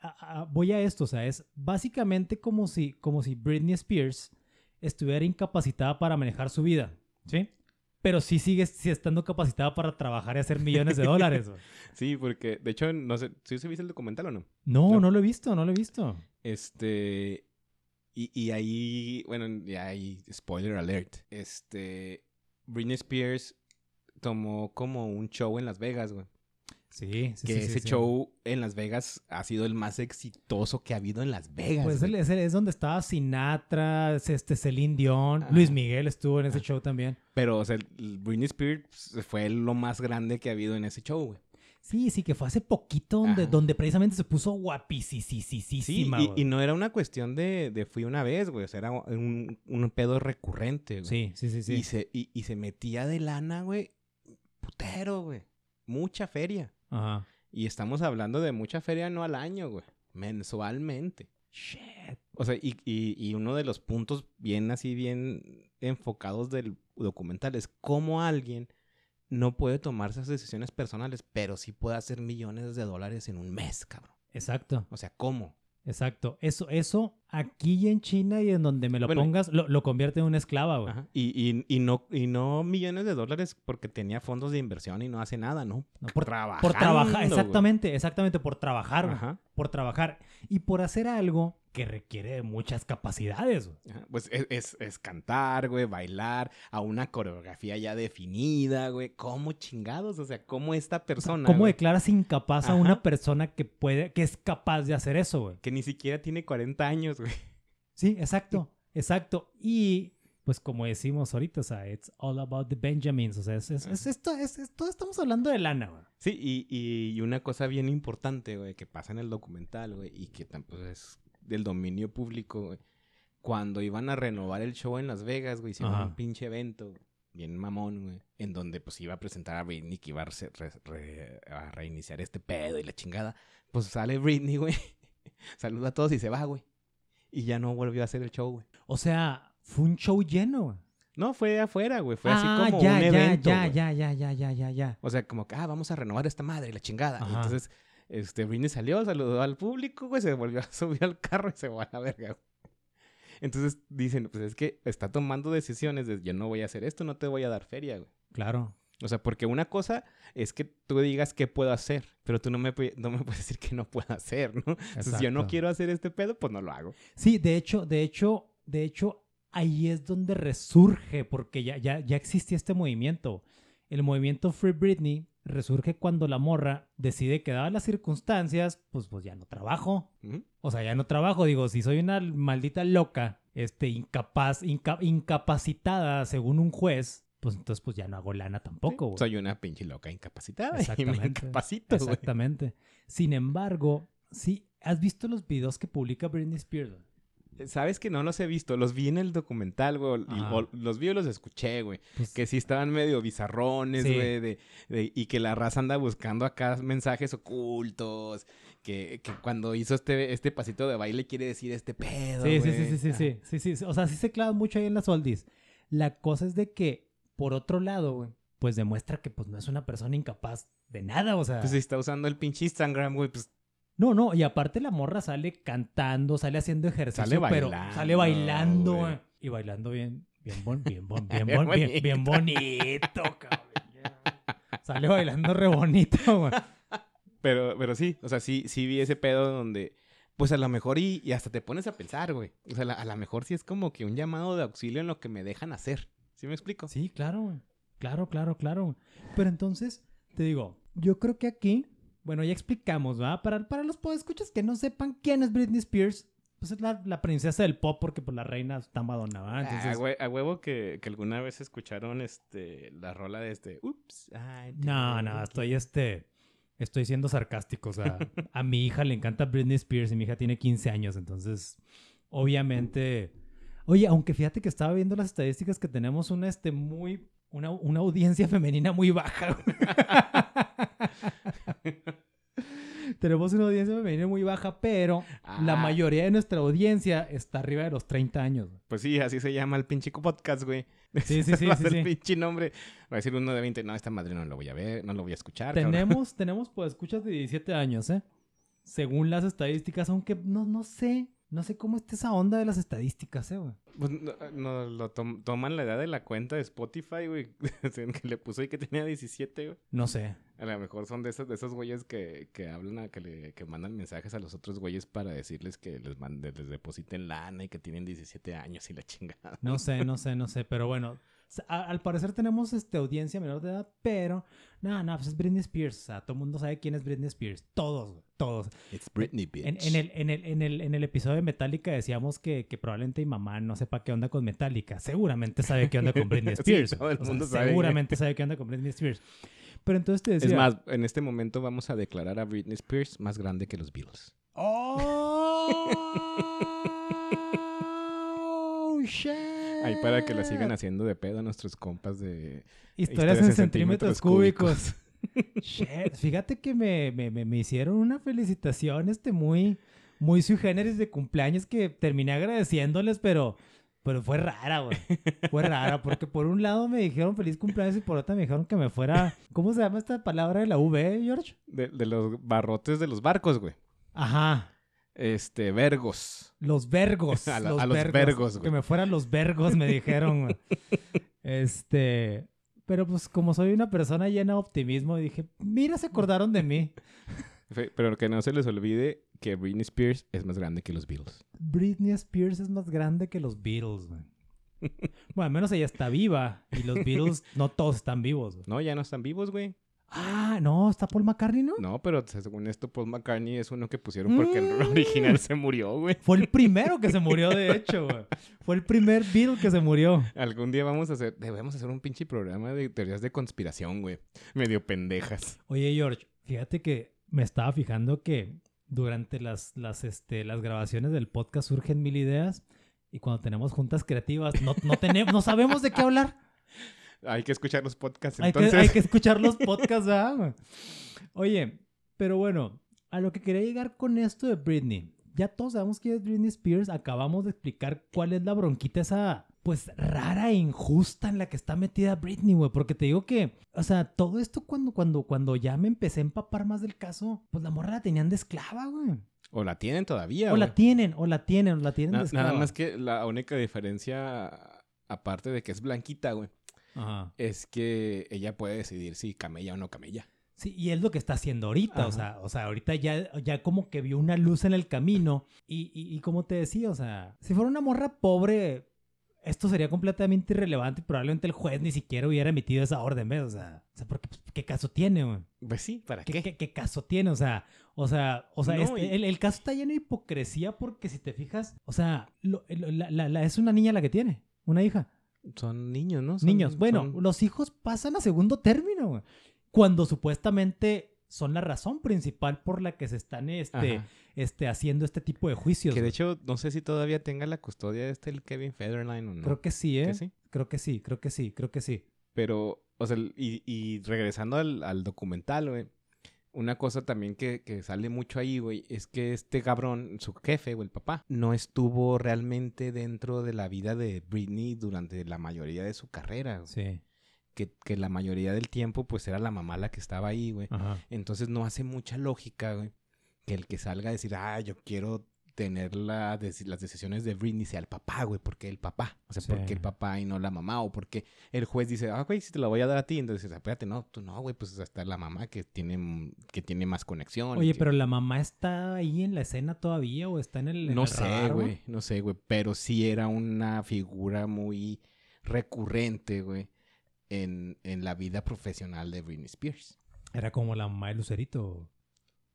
a- a- voy a esto, o sea, es básicamente como si, como si Britney Spears estuviera incapacitada para manejar su vida, ¿sí? Pero sí sigue sí estando capacitada para trabajar y hacer millones de dólares. [laughs] Sí, porque, de hecho, no sé, ¿sí se viste el documental o no? No, No. no lo he visto, no lo he visto. Este. Y, y ahí, bueno, ya hay spoiler alert. Este. Britney Spears tomó como un show en Las Vegas, güey. Sí, sí, que sí, sí, ese sí. show en Las Vegas ha sido el más exitoso que ha habido en Las Vegas. Pues es, donde estaba Sinatra, es este Celine Dion, Ah. Luis Miguel estuvo en ese show también. Pero, o sea, el Britney Spears fue lo más grande que ha habido en ese show, güey. Sí, sí, que fue hace poquito donde, Ajá. donde precisamente se puso Sí, guapísima. y, y no era una cuestión de, de fui una vez, güey. O sea, era un, un pedo recurrente, güey. Sí, sí, sí, sí. Y, se, y, y se metía de lana, güey. Putero, güey. Mucha feria. Ajá. Y estamos hablando de mucha feria no al año, güey. Mensualmente. Shit. O sea, y, y- y uno de los puntos bien así, bien enfocados del documental es cómo alguien no puede tomar esas decisiones personales, pero sí puede hacer millones de dólares en un mes, cabrón. Exacto, O sea, ¿cómo? Exacto. Eso, eso aquí y en China y en donde me lo Bueno, pongas, lo, lo convierte en una esclava, güey. Y, y, y no, y no millones de dólares porque tenía fondos de inversión y no hace nada, ¿no? No, por, Trabajando, por trabajar, exactamente, exactamente, por trabajar, güey. Ajá. Por trabajar. Y por hacer algo que requiere de muchas capacidades. Ajá, Pues es, es, es cantar, güey, bailar a una coreografía ya definida, güey. ¿Cómo chingados? O sea, ¿cómo esta persona, ¿Cómo güey, declaras incapaz a una persona que puede, que es capaz de hacer eso, güey? que ni siquiera tiene 40 años, güey? Sí, exacto, exacto. Y pues como decimos ahorita, o sea, it's all about the Benjamins. O sea, es, es, es esto, es, es- todo estamos hablando de lana, güey. Sí, y, y, y una cosa bien importante, güey, que pasa en el documental, güey, y que tampoco es del dominio público, güey. Cuando iban a renovar el show en Las Vegas, güey, hicieron Ajá. un pinche evento bien mamón, güey, en donde pues iba a presentar a Britney que iba a, re- re- a reiniciar este pedo y la chingada. Pues sale Britney, güey, [laughs] saluda a todos y se va, güey. Y ya no volvió a hacer el show, güey. O sea, fue un show lleno, güey. No, fue afuera, güey, fue así ah, como ya, un evento, ya, ya, ya, ya, ya, ya, ya. O sea, como que, ah, vamos a renovar esta madre y la chingada. Ajá. entonces, este, Britney salió, saludó al público, güey, se volvió a [laughs] subir al carro y se fue a la verga, güey. Entonces dicen, pues es que está tomando decisiones de yo no voy a hacer esto, no te voy a dar feria, güey. Claro. O sea, porque una cosa es que tú digas qué puedo hacer, pero tú no me, no me puedes [laughs] decir que no puedo hacer, ¿no? Entonces, si yo no Exacto. quiero hacer este pedo, pues no lo hago. Sí, de hecho, de hecho, de hecho, ahí es donde resurge, porque ya, ya, ya existía este movimiento. El movimiento Free Britney resurge cuando la morra decide que dadas las circunstancias, pues, pues ya no trabajo. O sea, ya no trabajo. Digo, si soy una maldita loca, este, incapaz, inca- incapacitada según un juez, pues entonces pues ya no hago lana tampoco. Soy una pinche loca incapacitada y [laughs] me Exactamente. incapacito, güey. Exactamente. Sin embargo, sí, ¿has visto los videos que publica Britney Spears? Güey? Sabes que no los he visto, los vi en el documental, güey. y- los vi o los escuché, güey. Pues, Que sí estaban medio bizarrones, Sí. güey, de, de- y que la raza anda buscando acá mensajes ocultos, que, que cuando hizo este, este pasito de baile quiere decir este pedo, Sí, güey. sí, sí, sí, sí, sí, sí, sí. O sea, sí se clavan mucho ahí en las oldies. La cosa es de que, por otro lado, güey, pues demuestra que pues no es una persona incapaz de nada, o sea. Pues si está usando el pinche Instagram, güey, pues No, no, y aparte la morra sale cantando, sale haciendo ejercicio, Sale pero bailando, sale bailando, güey. güey. Y bailando bien, bien, bon- bien, bon- [laughs] bien, Bien bon- bien, bien bonito, [laughs] cabrón. Sale bailando re bonito, güey. Pero, pero sí, o sea, sí, sí vi ese pedo donde, pues a lo mejor y, y hasta te pones a pensar, güey. O sea, la- a lo mejor sí es como que un llamado de auxilio en lo que me dejan hacer. ¿Sí me explico? Sí, claro, güey. Claro, claro, claro. Pero entonces, te digo, yo creo que aquí, bueno, ya explicamos, ¿va? Para, para los podescuchas que no sepan quién es Britney Spears, pues es la, la princesa del pop porque pues la reina está Madonna, ¿va? Ah, hue- a huevo que, que alguna vez escucharon este la rola de este. Ups. No, no, estoy este... Estoy siendo sarcástico, o sea, a mi hija le encanta Britney Spears y mi hija tiene 15 años, entonces, obviamente... Oye, aunque fíjate que estaba viendo las estadísticas que tenemos una, este, muy... Una, una audiencia femenina muy baja. [laughs] tenemos una audiencia femenina muy baja, pero la Ah. mayoría de nuestra audiencia está arriba de los 30 años. Pues sí, así se llama el pinche podcast, güey. Sí, sí, [laughs] sí, va a sí, ser sí. pinche nombre. Va a decir uno de 20. No, esta madre no lo voy a ver, no lo voy a escuchar. cabrón. Tenemos, [laughs] tenemos pues escuchas de 17 años, ¿eh? Según las estadísticas, aunque no, no sé, no sé cómo está esa onda de las estadísticas, ¿eh, güey? Pues no, no, lo tom- toman la edad de la cuenta de Spotify, güey. [laughs] que le puso ahí que tenía 17, güey. No sé. A lo mejor son de esos, de esos güeyes que, que hablan, a, que, le, que mandan mensajes a los otros güeyes para decirles que les, mande, les depositen lana y que tienen 17 años y la chingada. No sé, no [laughs] sé, no sé, pero bueno, a- al parecer tenemos este, audiencia menor de edad, pero no, no, pues es Britney Spears, o sea, todo el mundo sabe quién es Britney Spears, todos, todos. It's Britney, bitch. En, en el, en, el, en, el, en el episodio de Metallica decíamos que, que probablemente mi mamá no sepa qué onda con Metallica, seguramente sabe qué onda con Britney [laughs] Sí, Spears. todo el o sea, mundo sabe. Seguramente sabe qué onda con Britney Spears. Pero entonces te decía... Es más, en este momento vamos a declarar a Britney Spears más grande que los Beatles. ¡Oh! [laughs] shit. Ahí para que la sigan haciendo de pedo a nuestros compas de... Historias, en centímetros, cúbicos. [laughs] Shit, Fíjate que me, me, me, me hicieron una felicitación este muy, muy sui generis de cumpleaños que terminé agradeciéndoles, pero, pero fue rara, güey. Fue rara, porque por un lado me dijeron feliz cumpleaños y por otro me dijeron que me fuera. ¿Cómo se llama esta palabra de la V, George? De, de los barrotes de los barcos, güey. Ajá. Este, vergos. Los vergos. [laughs] A la- a los vergos, güey. Que me fueran los vergos, me dijeron, güey. [laughs] Este. Pero pues como soy una persona llena de optimismo, dije, mira, se acordaron de mí. Pero que no se les olvide que Britney Spears es más grande que los Beatles. Britney Spears es más grande que los Beatles, güey. Bueno, al menos ella está viva. Y los Beatles [laughs] no todos están vivos, güey. No, ya no están vivos, güey. Ah, no, está Paul McCartney, ¿no? No, pero según esto, Paul McCartney es uno que pusieron porque el Mm. original se murió, güey. Fue el primero que se [laughs] murió, de hecho, güey. Fue el primer Beatle que se murió. Algún día vamos a hacer, debemos hacer un pinche programa de teorías de conspiración, güey. Medio pendejas. Oye, George, fíjate que me estaba fijando que durante las, las, este, las grabaciones del podcast surgen mil ideas y cuando tenemos juntas creativas no, no, tenemos, no sabemos de qué hablar. Hay que escuchar los podcasts, Hay que, entonces. hay que escuchar los [laughs] podcasts, ¿verdad? Oye, pero bueno, a lo que quería llegar con esto de Britney. Ya todos sabemos quién es Britney Spears. Acabamos de explicar cuál es la bronquita esa, pues, rara e injusta en la que está metida Britney, güey. Porque te digo que, o sea, todo esto cuando, cuando, cuando ya me empecé a empapar más del caso, pues la morra la tenían de esclava, güey. O la tienen todavía, O la tienen, o la tienen, o la tienen Na- de nada más que la única diferencia, aparte de que es blanquita, güey, Ajá. es que ella puede decidir si camella o no camella. Sí, y es lo que está haciendo ahorita, o sea, o sea, ahorita ya, ya como que vio una luz en el camino y, y, y como te decía, o sea, si fuera una morra pobre, esto sería completamente irrelevante y probablemente el juez ni siquiera hubiera emitido esa orden, ¿ves? O sea, o sea porque, pues, ¿qué caso tiene, güey? Pues sí, ¿para ¿Qué, qué? qué- qué caso tiene? O sea, o sea, o sea, No, este- y- el, el caso está lleno de hipocresía porque si te fijas, o sea, lo- lo- la- la- la- es una niña la que tiene, una hija. Son niños, ¿no? Son- Niños, bueno, son- los hijos pasan a segundo término, güey. Cuando supuestamente son la razón principal por la que se están este, Ajá. este, haciendo este tipo de juicios. Que de hecho, no sé si todavía tenga la custodia de este el Kevin Federline o no. Creo que sí, ¿eh? ¿Que sí? Creo que sí, creo que sí, creo que sí. Pero, o sea, y, y regresando al, al documental, güey. Una cosa también que, que sale mucho ahí, güey, es que este cabrón, su jefe o el papá, no estuvo realmente dentro de la vida de Britney durante la mayoría de su carrera. güey. Sí. Que, que la mayoría del tiempo, pues era la mamá la que estaba ahí, güey. Ajá. Entonces no hace mucha lógica, güey, que el que salga a decir, ah, yo quiero tener la las decisiones de Britney sea el papá, güey, porque el papá, o sea, Sí. porque el papá y no la mamá, o porque el juez dice, ah, güey, si te la voy a dar a ti, entonces, espérate, no, tú no, güey, pues hasta la mamá que tiene, que tiene más conexión. Oye, que- pero la mamá está ahí en la escena todavía o está en el. en No el sé, radar, güey, no sé, güey, pero sí era una figura muy recurrente, güey, en, en la vida profesional de Britney Spears. Era como la mamá de Lucerito.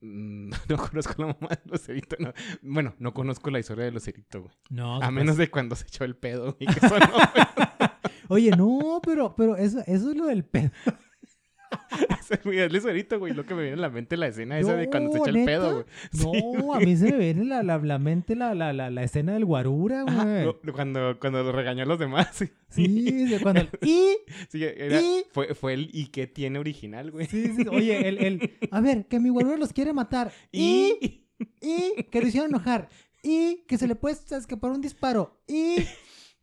Mm, [laughs] No conozco la mamá de Lucerito, no. Bueno, no conozco la historia de Lucerito, güey. No, A menos de cuando se echó el pedo y que sonó. [laughs] Oye, no, pero, pero eso, eso es lo del pedo. [laughs] Ese, Lucerito, güey. Lo que me viene a la mente la escena esa de cuando se echa el pedo, güey. No, a mí se me viene la, la, la mente la, la, la, la escena del guarura, güey. cuando, cuando lo regañó a los demás. Sí, Sí, cuando el... Y... [laughs] sí, era- Y- fue, fue el y qué tiene original, güey. Sí, sí, oye, el, el... A ver, que mi guarura los quiere matar. Y... Y... Y... Que lo hicieron enojar. Y... Que se le puede escapar un disparo. Y... [laughs]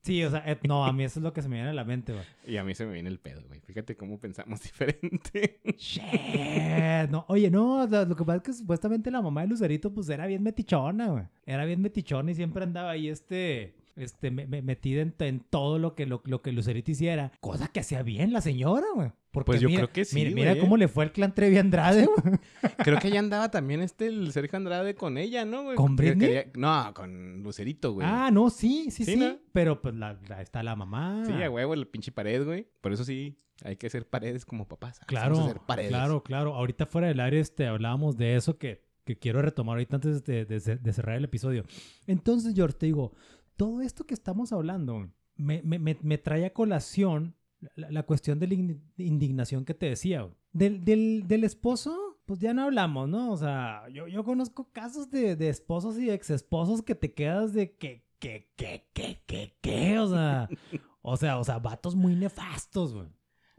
Sí, o sea, no, a mí eso es lo que se me viene a la mente, güey. [laughs] Y a mí se me viene el pedo, güey. Fíjate cómo pensamos [laughs] diferente. Shit. No, oye, no, lo, lo que pasa es que supuestamente la mamá de Lucerito, pues era bien metichona, güey. Era bien metichona y siempre andaba ahí, este, este, me- me- metida en, en todo lo que, lo, lo que Lucerito hiciera. Cosa que hacía bien la señora, güey. Porque Pues yo mira- creo que sí, Mira, mira güey. cómo le fue el clan Trevi Andrade, [laughs] güey. Creo que allá andaba también este, el Sergio Andrade con ella, ¿no, güey? ¿Con Britney? quería- No, con Lucerito, güey. Ah, no, sí, sí, Sí, sí. ¿no? Pero pues la, la- está la mamá. Sí, a huevo, la pinche pared, güey. Por eso sí, hay que hacer paredes como papás. Claro, hacer paredes. claro, claro. Ahorita fuera del área este, hablábamos de eso que, que quiero retomar ahorita antes de, de- de cerrar el episodio. Entonces, George, te digo, todo esto que estamos hablando me, me- me- me trae a colación la, la cuestión de la in- indignación que te decía. Del, del, del esposo, pues ya no hablamos, ¿no? O sea, yo, yo conozco casos de, de esposos y ex esposos que te quedas de que, que, que, que, que, que, o sea, [laughs] o sea, o sea, vatos muy nefastos, güey.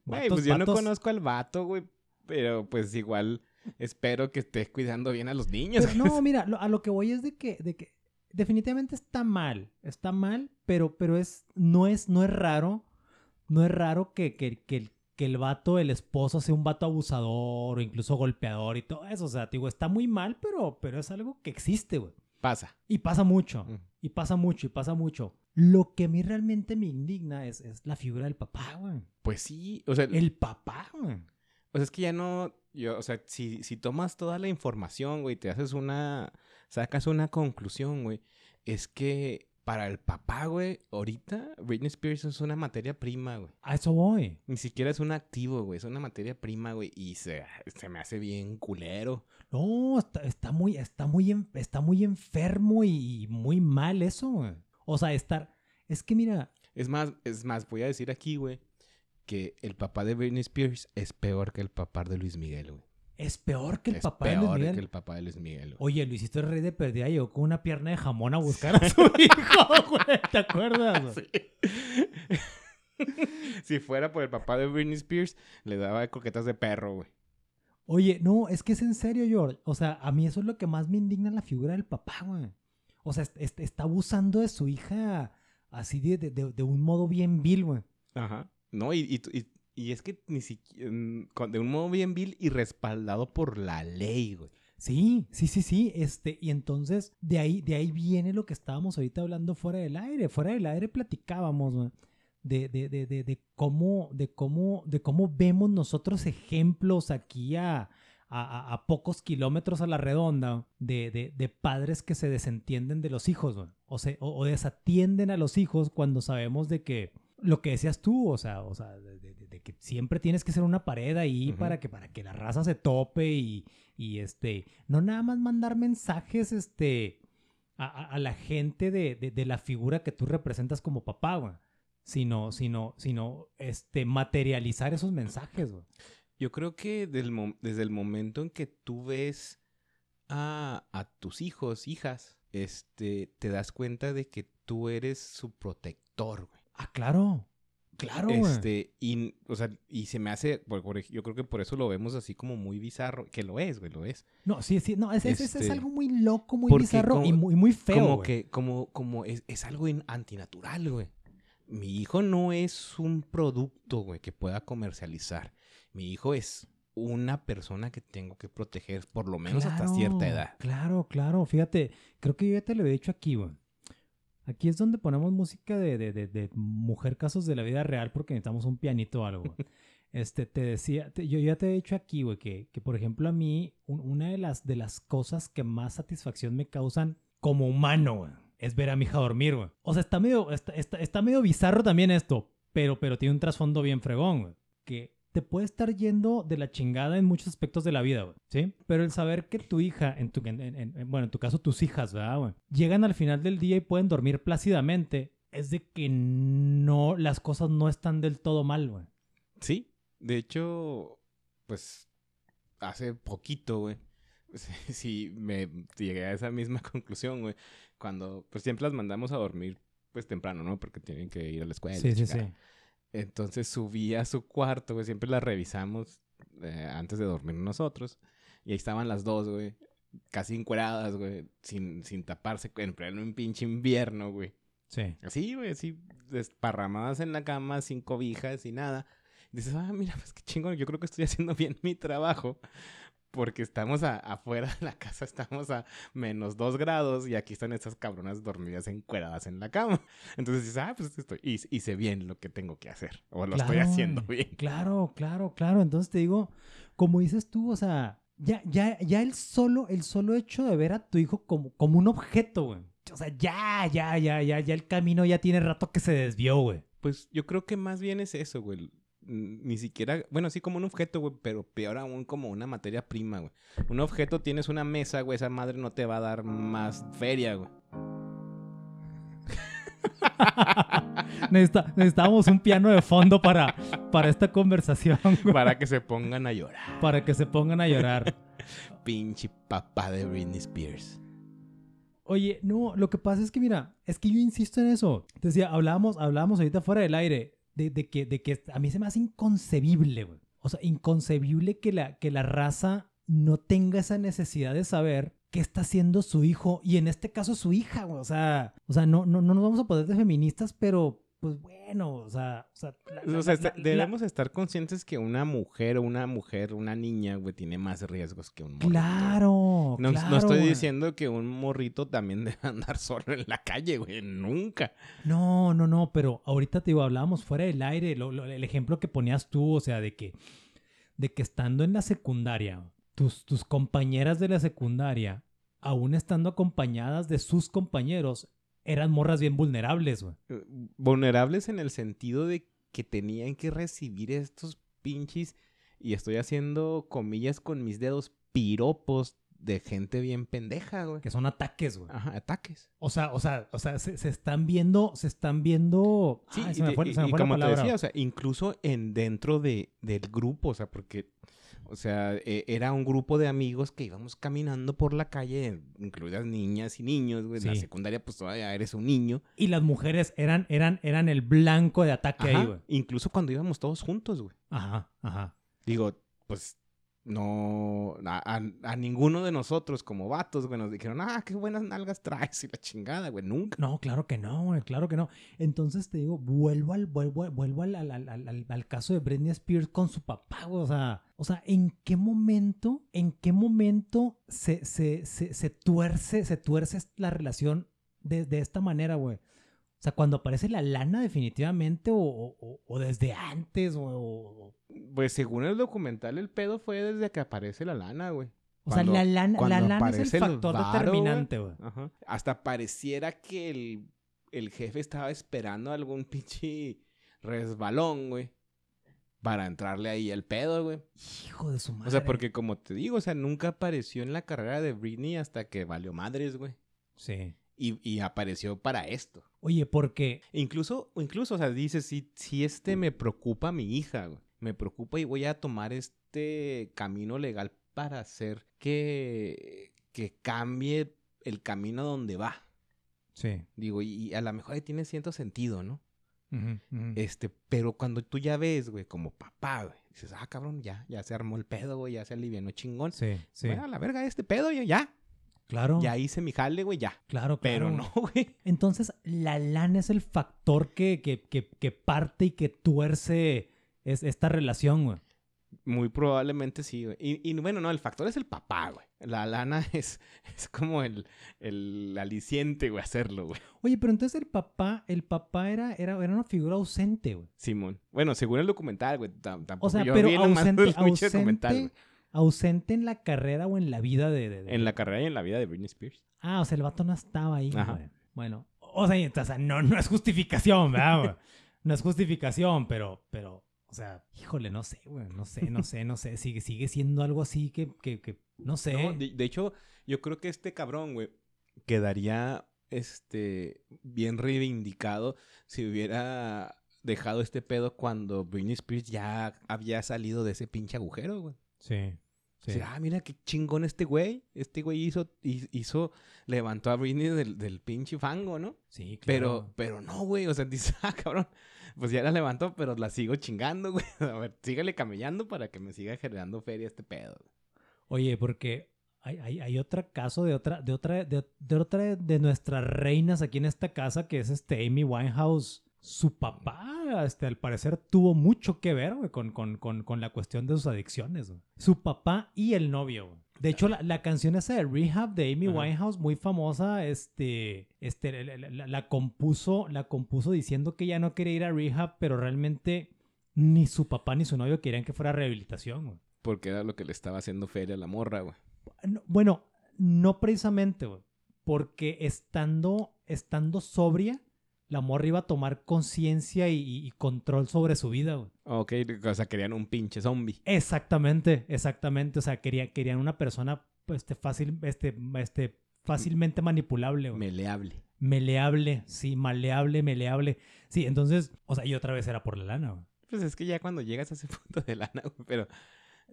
Güey, pues yo no conozco al vato, güey. Pero pues igual espero que estés cuidando bien a los niños. Pero [laughs] no, mira, lo- a lo que voy es de que, de que definitivamente está mal, está mal, pero, pero es, no es, no es raro, no es raro que, que, que, el- que el vato, el esposo, sea un vato abusador o incluso golpeador y todo eso. O sea, te digo, está muy mal, pero, pero es algo que existe, güey. Pasa. Y pasa mucho, Mm. y pasa mucho, y pasa mucho. Lo que a mí realmente me indigna es, es la figura del papá, güey. Pues sí, o sea, El papá, güey. o sea, es que ya no, yo, o sea, si, si tomas toda la información, güey, te haces una, sacas una conclusión, güey, es que para el papá, güey, ahorita Britney Spears es una materia prima, güey. A eso voy. Ni siquiera es un activo, güey, es una materia prima, güey, y se, se me hace bien culero. No, está, está muy, está muy, en- está muy enfermo y muy mal eso, güey. O sea, estar, es que mira, Es más, es más, voy a decir aquí, güey, que el papá de Britney Spears es peor que el papá de Luis Miguel, güey. Es peor que el es papá de peor Luis Miguel. que el papá de Luis Miguel, güey. Oye, Luisito el Rey de Perdida llegó con una pierna de jamón a buscar a su [laughs] hijo, güey. ¿Te acuerdas? [laughs] güey? si fuera por el papá de Britney Spears, le daba croquetas de perro, güey. Oye, no, es que es en serio, George. O sea, a mí eso es lo que más me indigna la figura del papá, güey. O sea, est- est- está abusando de su hija así de, de- de- de un modo bien vil, güey. Ajá. No, y, y, y- y es que ni siquiera. mm, De un modo bien vil y respaldado por la ley, güey. Sí, sí, sí, sí. Este, y entonces de ahí, de ahí viene lo que estábamos ahorita hablando fuera del aire. Fuera del aire platicábamos, güey, de, de, de, de, cómo, de cómo, de cómo vemos nosotros ejemplos aquí a, a, a- pocos kilómetros a la redonda de, padres que se desentienden de los hijos, güey. O, se, o desatienden a los hijos cuando sabemos de que lo que decías tú, o sea, o sea, de, de- de- de que siempre tienes que ser una pared ahí para que para que la raza se tope y, y este, no nada más mandar mensajes, este, a, a- la gente de, de- la figura que tú representas como papá, güey. Sino, sino, sino, este, materializar esos mensajes, güey. Yo creo que del desde el momento en que tú ves a, a tus hijos, hijas, este, te das cuenta de que tú eres su protector, güey. Ah, claro. Claro. Este, y, o sea, y se me hace, por- por ej- yo creo que por eso lo vemos así como muy bizarro, que lo es, güey, lo es. No, sí, sí, no, es, es- es- es Este, algo muy loco, muy bizarro como- y muy, muy feo, como güey. que, como, como es, es algo in- antinatural, güey. Mi hijo no es un producto, güey, que pueda comercializar. Mi hijo es una persona que tengo que proteger, por lo menos hasta cierta edad. Claro, claro. Fíjate, creo que yo ya te lo he dicho aquí, güey. Aquí es donde ponemos música de, de, de, de mujer casos de la vida real porque necesitamos un pianito o algo. [laughs] Este, te decía, te- yo ya te he dicho aquí, güey, que, que por ejemplo a mí, un- una de las, de las cosas que más satisfacción me causan como humano, güey, es ver a mi hija dormir, güey. O sea, está medio, está, está, está medio bizarro también esto, pero, pero tiene un trasfondo bien fregón, güey. Que te puede estar yendo de la chingada en muchos aspectos de la vida, güey, ¿sí? Pero el saber que tu hija, en tu, en- en- en- bueno, en tu caso tus hijas, ¿verdad, güey? Llegan al final del día y pueden dormir plácidamente, es de que no, las cosas no están del todo mal, güey. Sí, de hecho, pues hace poquito, güey. [laughs] Sí, me llegué a esa misma [laughs] conclusión, güey. Cuando, pues siempre las mandamos a dormir, pues temprano, ¿no? Porque tienen que ir a la escuela. Sí, sí, sí. Entonces subí a su cuarto, güey. Siempre la revisamos eh, antes de dormir nosotros. Y ahí estaban las dos, güey. Casi encueradas, güey. Sin, sin taparse, en pleno un pinche invierno, güey. Sí. Así, güey, así desparramadas en la cama, sin cobijas y nada. Y dices, ah, mira, pues qué chingón, yo creo que estoy haciendo bien mi trabajo. Porque estamos a- afuera de la casa, estamos a menos dos grados y aquí están estas cabronas dormidas encueradas en la cama. Entonces dices, ah, pues estoy, hice, hice bien lo que tengo que hacer. O lo estoy haciendo bien. Claro, claro, claro. Entonces te digo, como dices tú, o sea, ya, ya, ya el solo, el solo hecho de ver a tu hijo como, como un objeto, güey. O sea, ya, ya, ya, ya, ya el camino ya tiene rato que se desvió, güey. Pues yo creo que más bien es eso, güey. Ni siquiera, bueno, sí como un objeto, güey, pero peor aún como una materia prima, güey. Un objeto tienes una mesa, güey, esa madre no te va a dar más feria, güey. [laughs] Necesita- necesitábamos un piano de fondo para, para esta conversación, güey. Para que se pongan a llorar. Para que se pongan a llorar. [laughs] Pinche papá de Britney Spears. Oye, no, lo que pasa es que, mira, es que yo insisto en eso. Te decía, hablábamos, hablábamos ahorita fuera del aire de, que, de que a mí se me hace inconcebible, güey. O sea, inconcebible que la, que la raza no tenga esa necesidad de saber qué está haciendo su hijo y en este caso su hija. O sea, o sea no, no, no nos vamos a poner de feministas, pero pues bueno, o sea, o sea, la- la- O sea, la- la- debemos estar conscientes que una mujer o una mujer, una niña, güey, tiene más riesgos que un morrito. Claro, No, no claro, estoy güey. diciendo que un morrito también [laughs] debe andar solo en la calle, güey. Nunca. No, no, no, pero ahorita te digo, hablábamos fuera del aire, lo- lo- el ejemplo que ponías tú, o sea, de que, de que estando en la secundaria, tus, tus compañeras de la secundaria, aún estando acompañadas de sus compañeros, eran morras bien vulnerables, güey. Eh, Vulnerables en el sentido de que tenían que recibir estos pinches, y estoy haciendo comillas con mis dedos, piropos de gente bien pendeja, güey. Que son ataques, güey. Ajá, ataques. O sea, o sea, o sea, se, se están viendo, se están viendo. Sí, y, se me fue, y- se me y fue la como te decía, o sea, incluso en dentro de, del grupo, o sea, porque, o sea, eh, era un grupo de amigos que íbamos caminando por la calle, incluidas niñas y niños, güey. En la Sí. secundaria, pues todavía eres un niño. Y las mujeres eran, eran, eran el blanco de ataque Ajá, ahí, güey. Incluso cuando íbamos todos juntos, güey. Ajá, ajá. Digo, pues no, a, a- ninguno de nosotros como vatos, güey, nos dijeron, ah, qué buenas nalgas traes [laughs] y la chingada, güey, nunca. No, claro que no, güey, claro que no. Entonces te digo, vuelvo al, vuelvo, vuelvo al, al, al- al- al caso de Britney Spears con su papá, güey. O sea, o sea, ¿en qué momento, en qué momento se, se, se, se tuerce, se tuerce la relación de, de esta manera, güey? O sea, cuando aparece la lana definitivamente o, o- o- o desde antes, güey, o, Pues según el documental, el pedo fue desde que aparece la lana, güey. o sea, la lana, la lana es el el factor varo, determinante, güey. Ajá. Hasta pareciera que el, el jefe estaba esperando algún [laughs] pinche resbalón, güey. Para entrarle ahí al pedo, güey. Hijo de su madre. O sea, porque como te digo, o sea, nunca apareció en la carrera de Britney hasta que valió madres, güey. Sí. Y, y apareció para esto. Oye, porque Incluso, incluso, o sea, dice, si, si este me preocupa mi hija, güey. Me preocupa y voy a tomar este camino legal para hacer que, que cambie el camino donde va. Sí. Digo, y, y a lo mejor ahí tiene cierto sentido, ¿no? Este, pero cuando tú ya ves, güey, como papá, güey, dices, ah, cabrón, ya, ya se armó el pedo, güey, ya se alivianó chingón. Sí, sí. Bueno, a la verga este pedo, ya, ya, claro. ya hice mi jale, güey, ya. Claro, Pero claro. no, güey. Entonces, la lana es el factor que, que, que, que parte y que tuerce es, esta relación, güey. Muy probablemente sí, güey. Y, y bueno, no, el factor es el papá, güey. La lana [laughs] es, es como el, el aliciente, güey, hacerlo, güey. Oye, pero entonces el papá, el papá era, era, era una figura ausente, güey. Simón. Bueno, según el documental, güey. tam- Tampoco O sea, yo pero vi nomás ausente, el pinche documental, ausente, güey. Ausente en la carrera o en la vida de... de- de- En la carrera y en la vida de Britney Spears. Ah, o sea, el vato no estaba ahí, Ajá. güey. Bueno, o sea, no, no es justificación, ¿verdad, güey? No es justificación, pero, pero, o sea, híjole, no sé, güey, no sé, no sé, no sé, sigue, sigue siendo algo así que, que, que no sé. No, de, de hecho, yo creo que este cabrón, güey, quedaría, este, bien reivindicado si hubiera dejado este pedo cuando Britney Spears ya había salido de ese pinche agujero, güey. Sí, ah, mira qué chingón este güey. Este güey hizo, hi- hizo, levantó a Britney del, del pinche fango, ¿no? Sí, claro. Pero, pero no, güey. O sea, [laughs] dice, ah, cabrón. Pues ya la levantó, pero la sigo chingando, güey. [laughs] A ver, sígale camellando para que me siga generando feria este pedo. Oye, porque hay, hay, hay otro caso de otra, de otra, de, de otra de nuestras reinas aquí en esta casa, que es este Amy Winehouse. Su papá, este, al parecer, tuvo mucho que ver, güey, con, con, con, con la cuestión de sus adicciones, güey. Su papá y el novio, güey. De hecho, la, la canción esa de Rehab de Amy Ajá. Winehouse, muy famosa, este, este, la, la- la- la compuso, la compuso diciendo que ya no quería ir a Rehab, pero realmente ni su papá ni su novio querían que fuera rehabilitación, güey. Porque era lo que le estaba haciendo feria a la morra, güey. No, Bueno, no precisamente, güey. Porque estando, estando sobria, la morra iba a tomar conciencia y, control sobre su vida, güey. Ok, o sea, querían un pinche zombie. Exactamente, exactamente. O sea, quería, querían una persona pues, este, fácil, este, este, fácilmente manipulable, güey. Meleable. Meleable, sí, maleable, meleable. Sí, entonces, o sea, y otra vez era por la lana, güey. Pues es que ya cuando llegas a ese [laughs] punto de lana, güey, pero...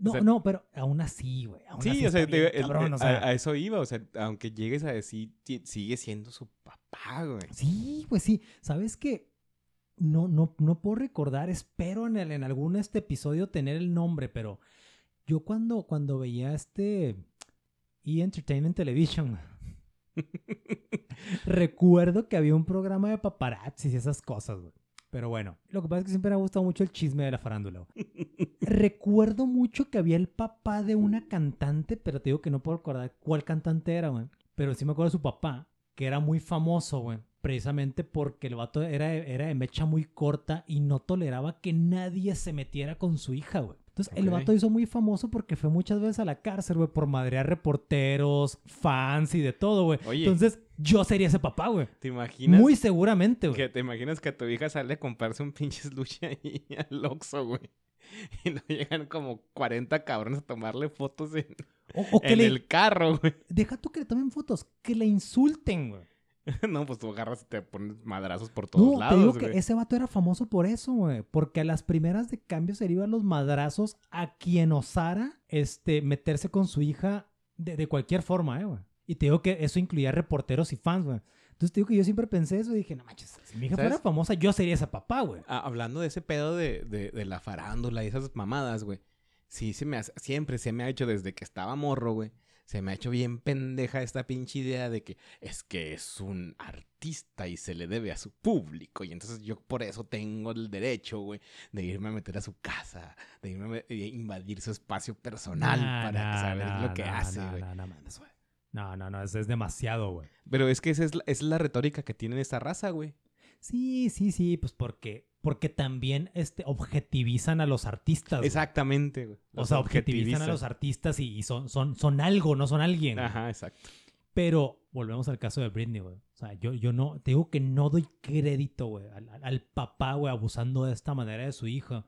No, sea- no, pero aún así, güey. aún así Sí, o sea, te- el- cabrón, o a- sea. a, eso iba, o sea, aunque llegues a decir, sigue siendo su papá, güey. Sí, pues sí. ¿Sabes qué? No, no, no puedo recordar, espero en, el- en algún este episodio tener el nombre, pero Yo cuando, cuando veía este E! Entertainment Television, [laughs] recuerdo que había un programa de paparazzis y esas cosas, güey. Pero bueno, lo que pasa es que siempre me ha gustado mucho el chisme de la farándula. [laughs] Recuerdo mucho que había el papá de una cantante, pero te digo que no puedo recordar cuál cantante era, güey. Pero sí me acuerdo de su papá, que era muy famoso, güey. Precisamente porque el vato era, era de mecha muy corta y no toleraba que nadie se metiera con su hija, güey. Entonces, el vato hizo muy famoso porque fue muchas veces a la cárcel, güey, por madrear reporteros, fans y de todo, güey. Entonces, yo sería ese papá, güey. ¿Te imaginas? Muy seguramente, güey. Que te imaginas que tu hija sale a comprarse un pinche lucha ahí [laughs] al Oxxo, güey. Y luego llegan como 40 cabrones a tomarle fotos en, O, o que en le... el carro, güey. Deja tú que le tomen fotos, que le insulten, güey. [laughs] No, pues tú agarras y te pones madrazos por todos No, te lados, digo güey. que ese vato era famoso por eso, güey. Porque a las primeras de cambio se le iban los madrazos a quien osara este, meterse con su hija de, de cualquier forma, eh, güey. Y te digo que eso incluía reporteros y fans, güey. Entonces te digo que yo siempre pensé eso y dije, no manches, si mi hija ¿Sabes? fuera famosa, yo sería ese papá, güey. Ah, hablando de ese pedo de, de, de la farándula y esas mamadas, güey. Sí, se me hace, siempre se me ha hecho desde que estaba morro, güey. Se me ha hecho bien pendeja esta pinche idea de que es que es un artista y se le debe a su público. Y entonces yo por eso tengo el derecho, güey, de irme a meter a su casa, de irme a invadir su espacio personal Nah, para nah, saber nah, lo que hace, güey. no. No, no, eso es demasiado, güey. Pero es que esa es la, esa es la retórica que tiene esta raza, güey. Sí, sí, sí, pues porque, porque también este, objetivizan a los artistas. güey. Exactamente, güey. O sea, objetivizan a los artistas y, y son, son, son algo, no son alguien. güey. Ajá, exacto. Pero volvemos al caso de Britney, güey. O sea, yo, yo no, te digo que no doy crédito, güey, al, papá, güey, abusando de esta manera de su hija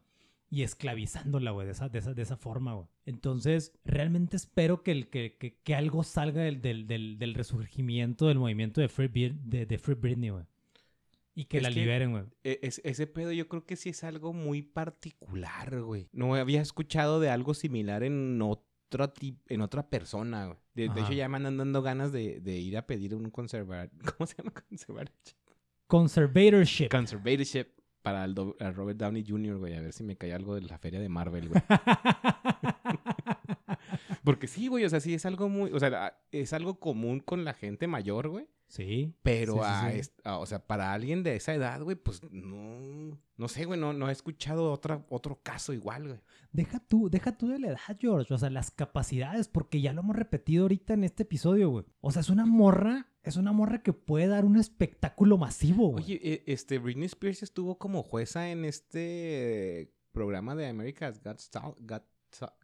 y esclavizándola, güey, de esa, de esa, de esa forma, güey. Entonces, realmente espero que, el, que, que, que algo salga del, del, del, del resurgimiento del movimiento de Free, de, de Free Britney, güey. Y que Es la que- liberen, güey. E- es- ese pedo yo creo que sí es algo muy particular, güey. No había escuchado de algo similar en otra, en otra persona, güey. De, hecho, ya me andan dando ganas de, de ir a pedir un conservar... [laughs] ¿Cómo se llama? Conservatorship. Conservatorship. Conservatorship para el do- a Robert Downey Jr., güey. A ver si me cae algo de la feria de Marvel, güey. [laughs] Porque sí, güey. O sea, sí es algo muy... O sea, es algo común con la gente mayor, güey. Sí. Pero Sí, a sí. es- a- o sea, para alguien de esa edad, güey, pues no, no sé, güey, no, no he escuchado otra, otro caso igual, güey. Deja tú, deja tú de la edad, George. O sea, las capacidades, porque ya lo hemos repetido ahorita en este episodio, güey. O sea, es una morra, es una morra que puede dar un espectáculo masivo, güey. Oye, eh, este, Britney Spears estuvo como jueza en este programa de America's Got, Got,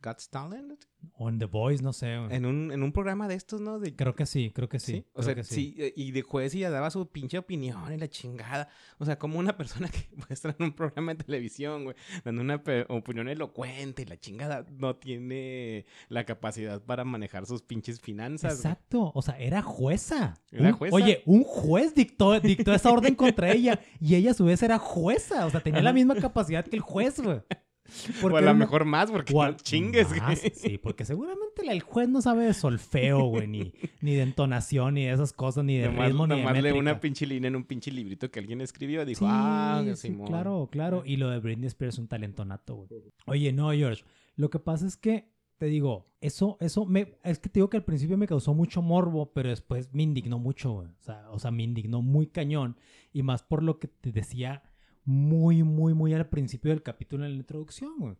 Got Talent. O en The Voice, no sé. En un, en un programa de estos, ¿no? De, Creo que sí, creo que sí. Sí, o creo sea, que sí. y de juez y ya daba su pinche opinión y la chingada. O sea, como una persona que [laughs] estar en un programa de televisión, güey, dando una opinión elocuente y la chingada no tiene la capacidad para manejar sus pinches finanzas. güey. Exacto, o sea, era jueza. Era Un- jueza. Oye, un juez dictó, dictó esa orden contra ella y ella a su vez era jueza, o sea, tenía la misma capacidad que el juez, güey. [laughs] O Porque a lo mejor más, porque o no chingues, más, güey. Sí, porque seguramente el juez no sabe de solfeo, güey, ni, ni de entonación, ni de esas cosas, ni de Nomás, ritmo, ni de nomás lee una pinche línea en un pinche librito que alguien escribió. Dijo, Sí, ah, sí, Simón". claro, claro. Y lo de Britney Spears es un talento nato, güey. Oye, no, George. Lo que pasa es que, te digo, eso, eso, me, es que te digo que al principio me causó mucho morbo, pero después me indignó mucho, güey. O sea, o sea, me indignó muy cañón. Y más por lo que te decía muy, muy, muy al principio del capítulo en la introducción, güey.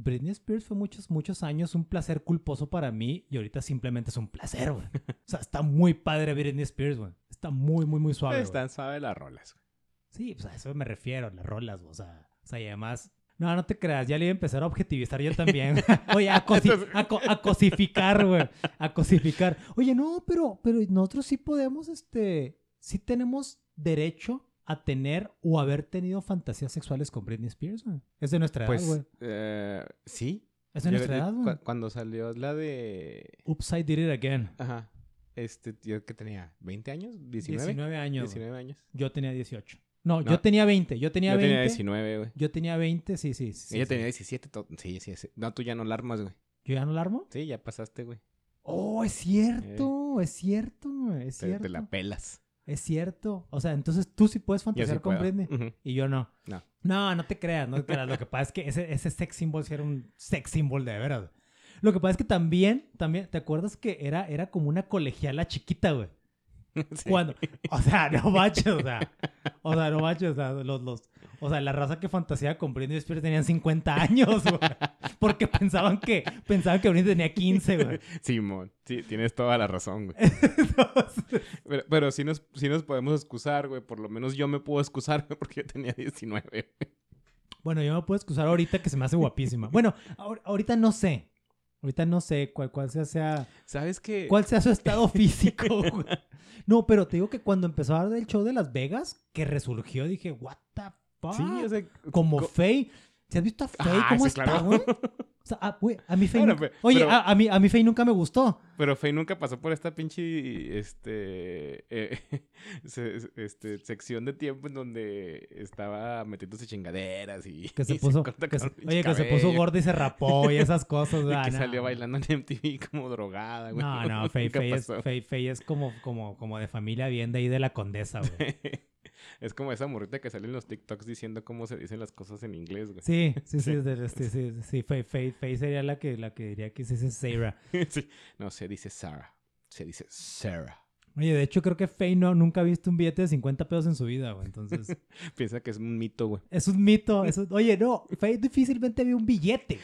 Britney Spears fue muchos, muchos años un placer culposo para mí y ahorita simplemente es un placer, güey. [laughs] O sea, está muy padre Britney Spears, güey. Está muy, muy, muy suave. Están suaves las rolas. güey. Sí, pues a eso me refiero, las rolas, o sea, o sea, y además, no, no te creas, ya le iba a empezar a objetivizar yo también. [laughs] [laughs] Oye, a, cosi- a, co- a cosificar, güey, a cosificar. Oye, no, pero, pero nosotros sí podemos, este, sí tenemos derecho a tener o haber tenido fantasías sexuales con Britney Spears, güey. Es de nuestra edad, Pues, güey. eh, sí. Es de Yo- nuestra yo- edad, cu- güey. Cuando salió la de... Oops, I did it again. Ajá. Este, yo que tenía 20 años, 19. 19 años. güey. 19 años. Yo tenía 18. No, No. yo tenía 20. Yo tenía Yo 20. tenía 19, güey. Yo tenía 20, sí, sí. sí, Ella sí. tenía 17. to- Sí, sí, sí. No, tú ya no la armas, güey. ¿Yo ya no la armo? Sí, ya pasaste, güey. Oh, es cierto, es cierto, güey, es Te, cierto. te la pelas. Es cierto. O sea, entonces tú sí puedes fantasear sí con puedo. Britney y yo no. No. No, no te creas, no te creas. Lo que pasa es que ese, ese sex symbol sí era un sex symbol de veras. Lo que pasa es que también, también, ¿te acuerdas que era, era como una colegiala chiquita, güey? [laughs] Sí. Cuando, o sea, no manches, o sea, o sea, no manches, o sea, los, los, o sea, la raza que fantaseaba con Britney Spears tenían 50 años, güey, porque pensaban que, pensaban que Britney tenía 15, güey. Simón, sí, tienes toda la razón, güey. Entonces, [laughs] Pero, pero sí, nos, sí nos podemos excusar, güey. Por lo menos yo me puedo excusar, güey, [laughs] porque yo tenía 19. güey. bueno, yo me puedo excusar ahorita que se me hace guapísima. Bueno, ahor- ahorita no sé, ahorita no sé cuál, cuál sea, sea, ¿Sabes qué? cuál sea su estado [laughs] físico, güey. No, pero te digo que cuando empezó a dar el show de Las Vegas, que resurgió, dije, what the fuck. Sí, o sea... como co- Faye. ¿Se has visto a Faye? Ah, ¿Cómo sí, está, claro. güey? [laughs] O sea, ah, a mí Faye Bueno, nunca- Oye, pero- a, a mí, a mí Faye nunca me gustó. Pero Faye nunca pasó por esta pinche este, eh, [laughs] se- este sección de tiempo en donde estaba metiéndose chingaderas y Que se [laughs] y puso... que se- que puso gorda y se rapó y esas cosas. [laughs] y que no. salió bailando en MTV como drogada, güey. No, no, Faye, Faye es, pasó. Faye- Faye es como, como, como de familia bien de ahí de la condesa, güey. [laughs] es como esa morrita que sale en los TikToks diciendo cómo se dicen las cosas en inglés, güey. Sí, sí, sí, [laughs] sí, sí, sí, sí, Faye, sería la que, la que diría que se dice Sarah. [laughs] Sí. No, se dice Sarah. Se dice Sarah. Oye, de hecho creo que Faye no, nunca ha visto un billete de 50 pesos en su vida, güey. Entonces, Piensa que es un mito, güey. es un mito. Oye, no, Faye difícilmente vio un billete.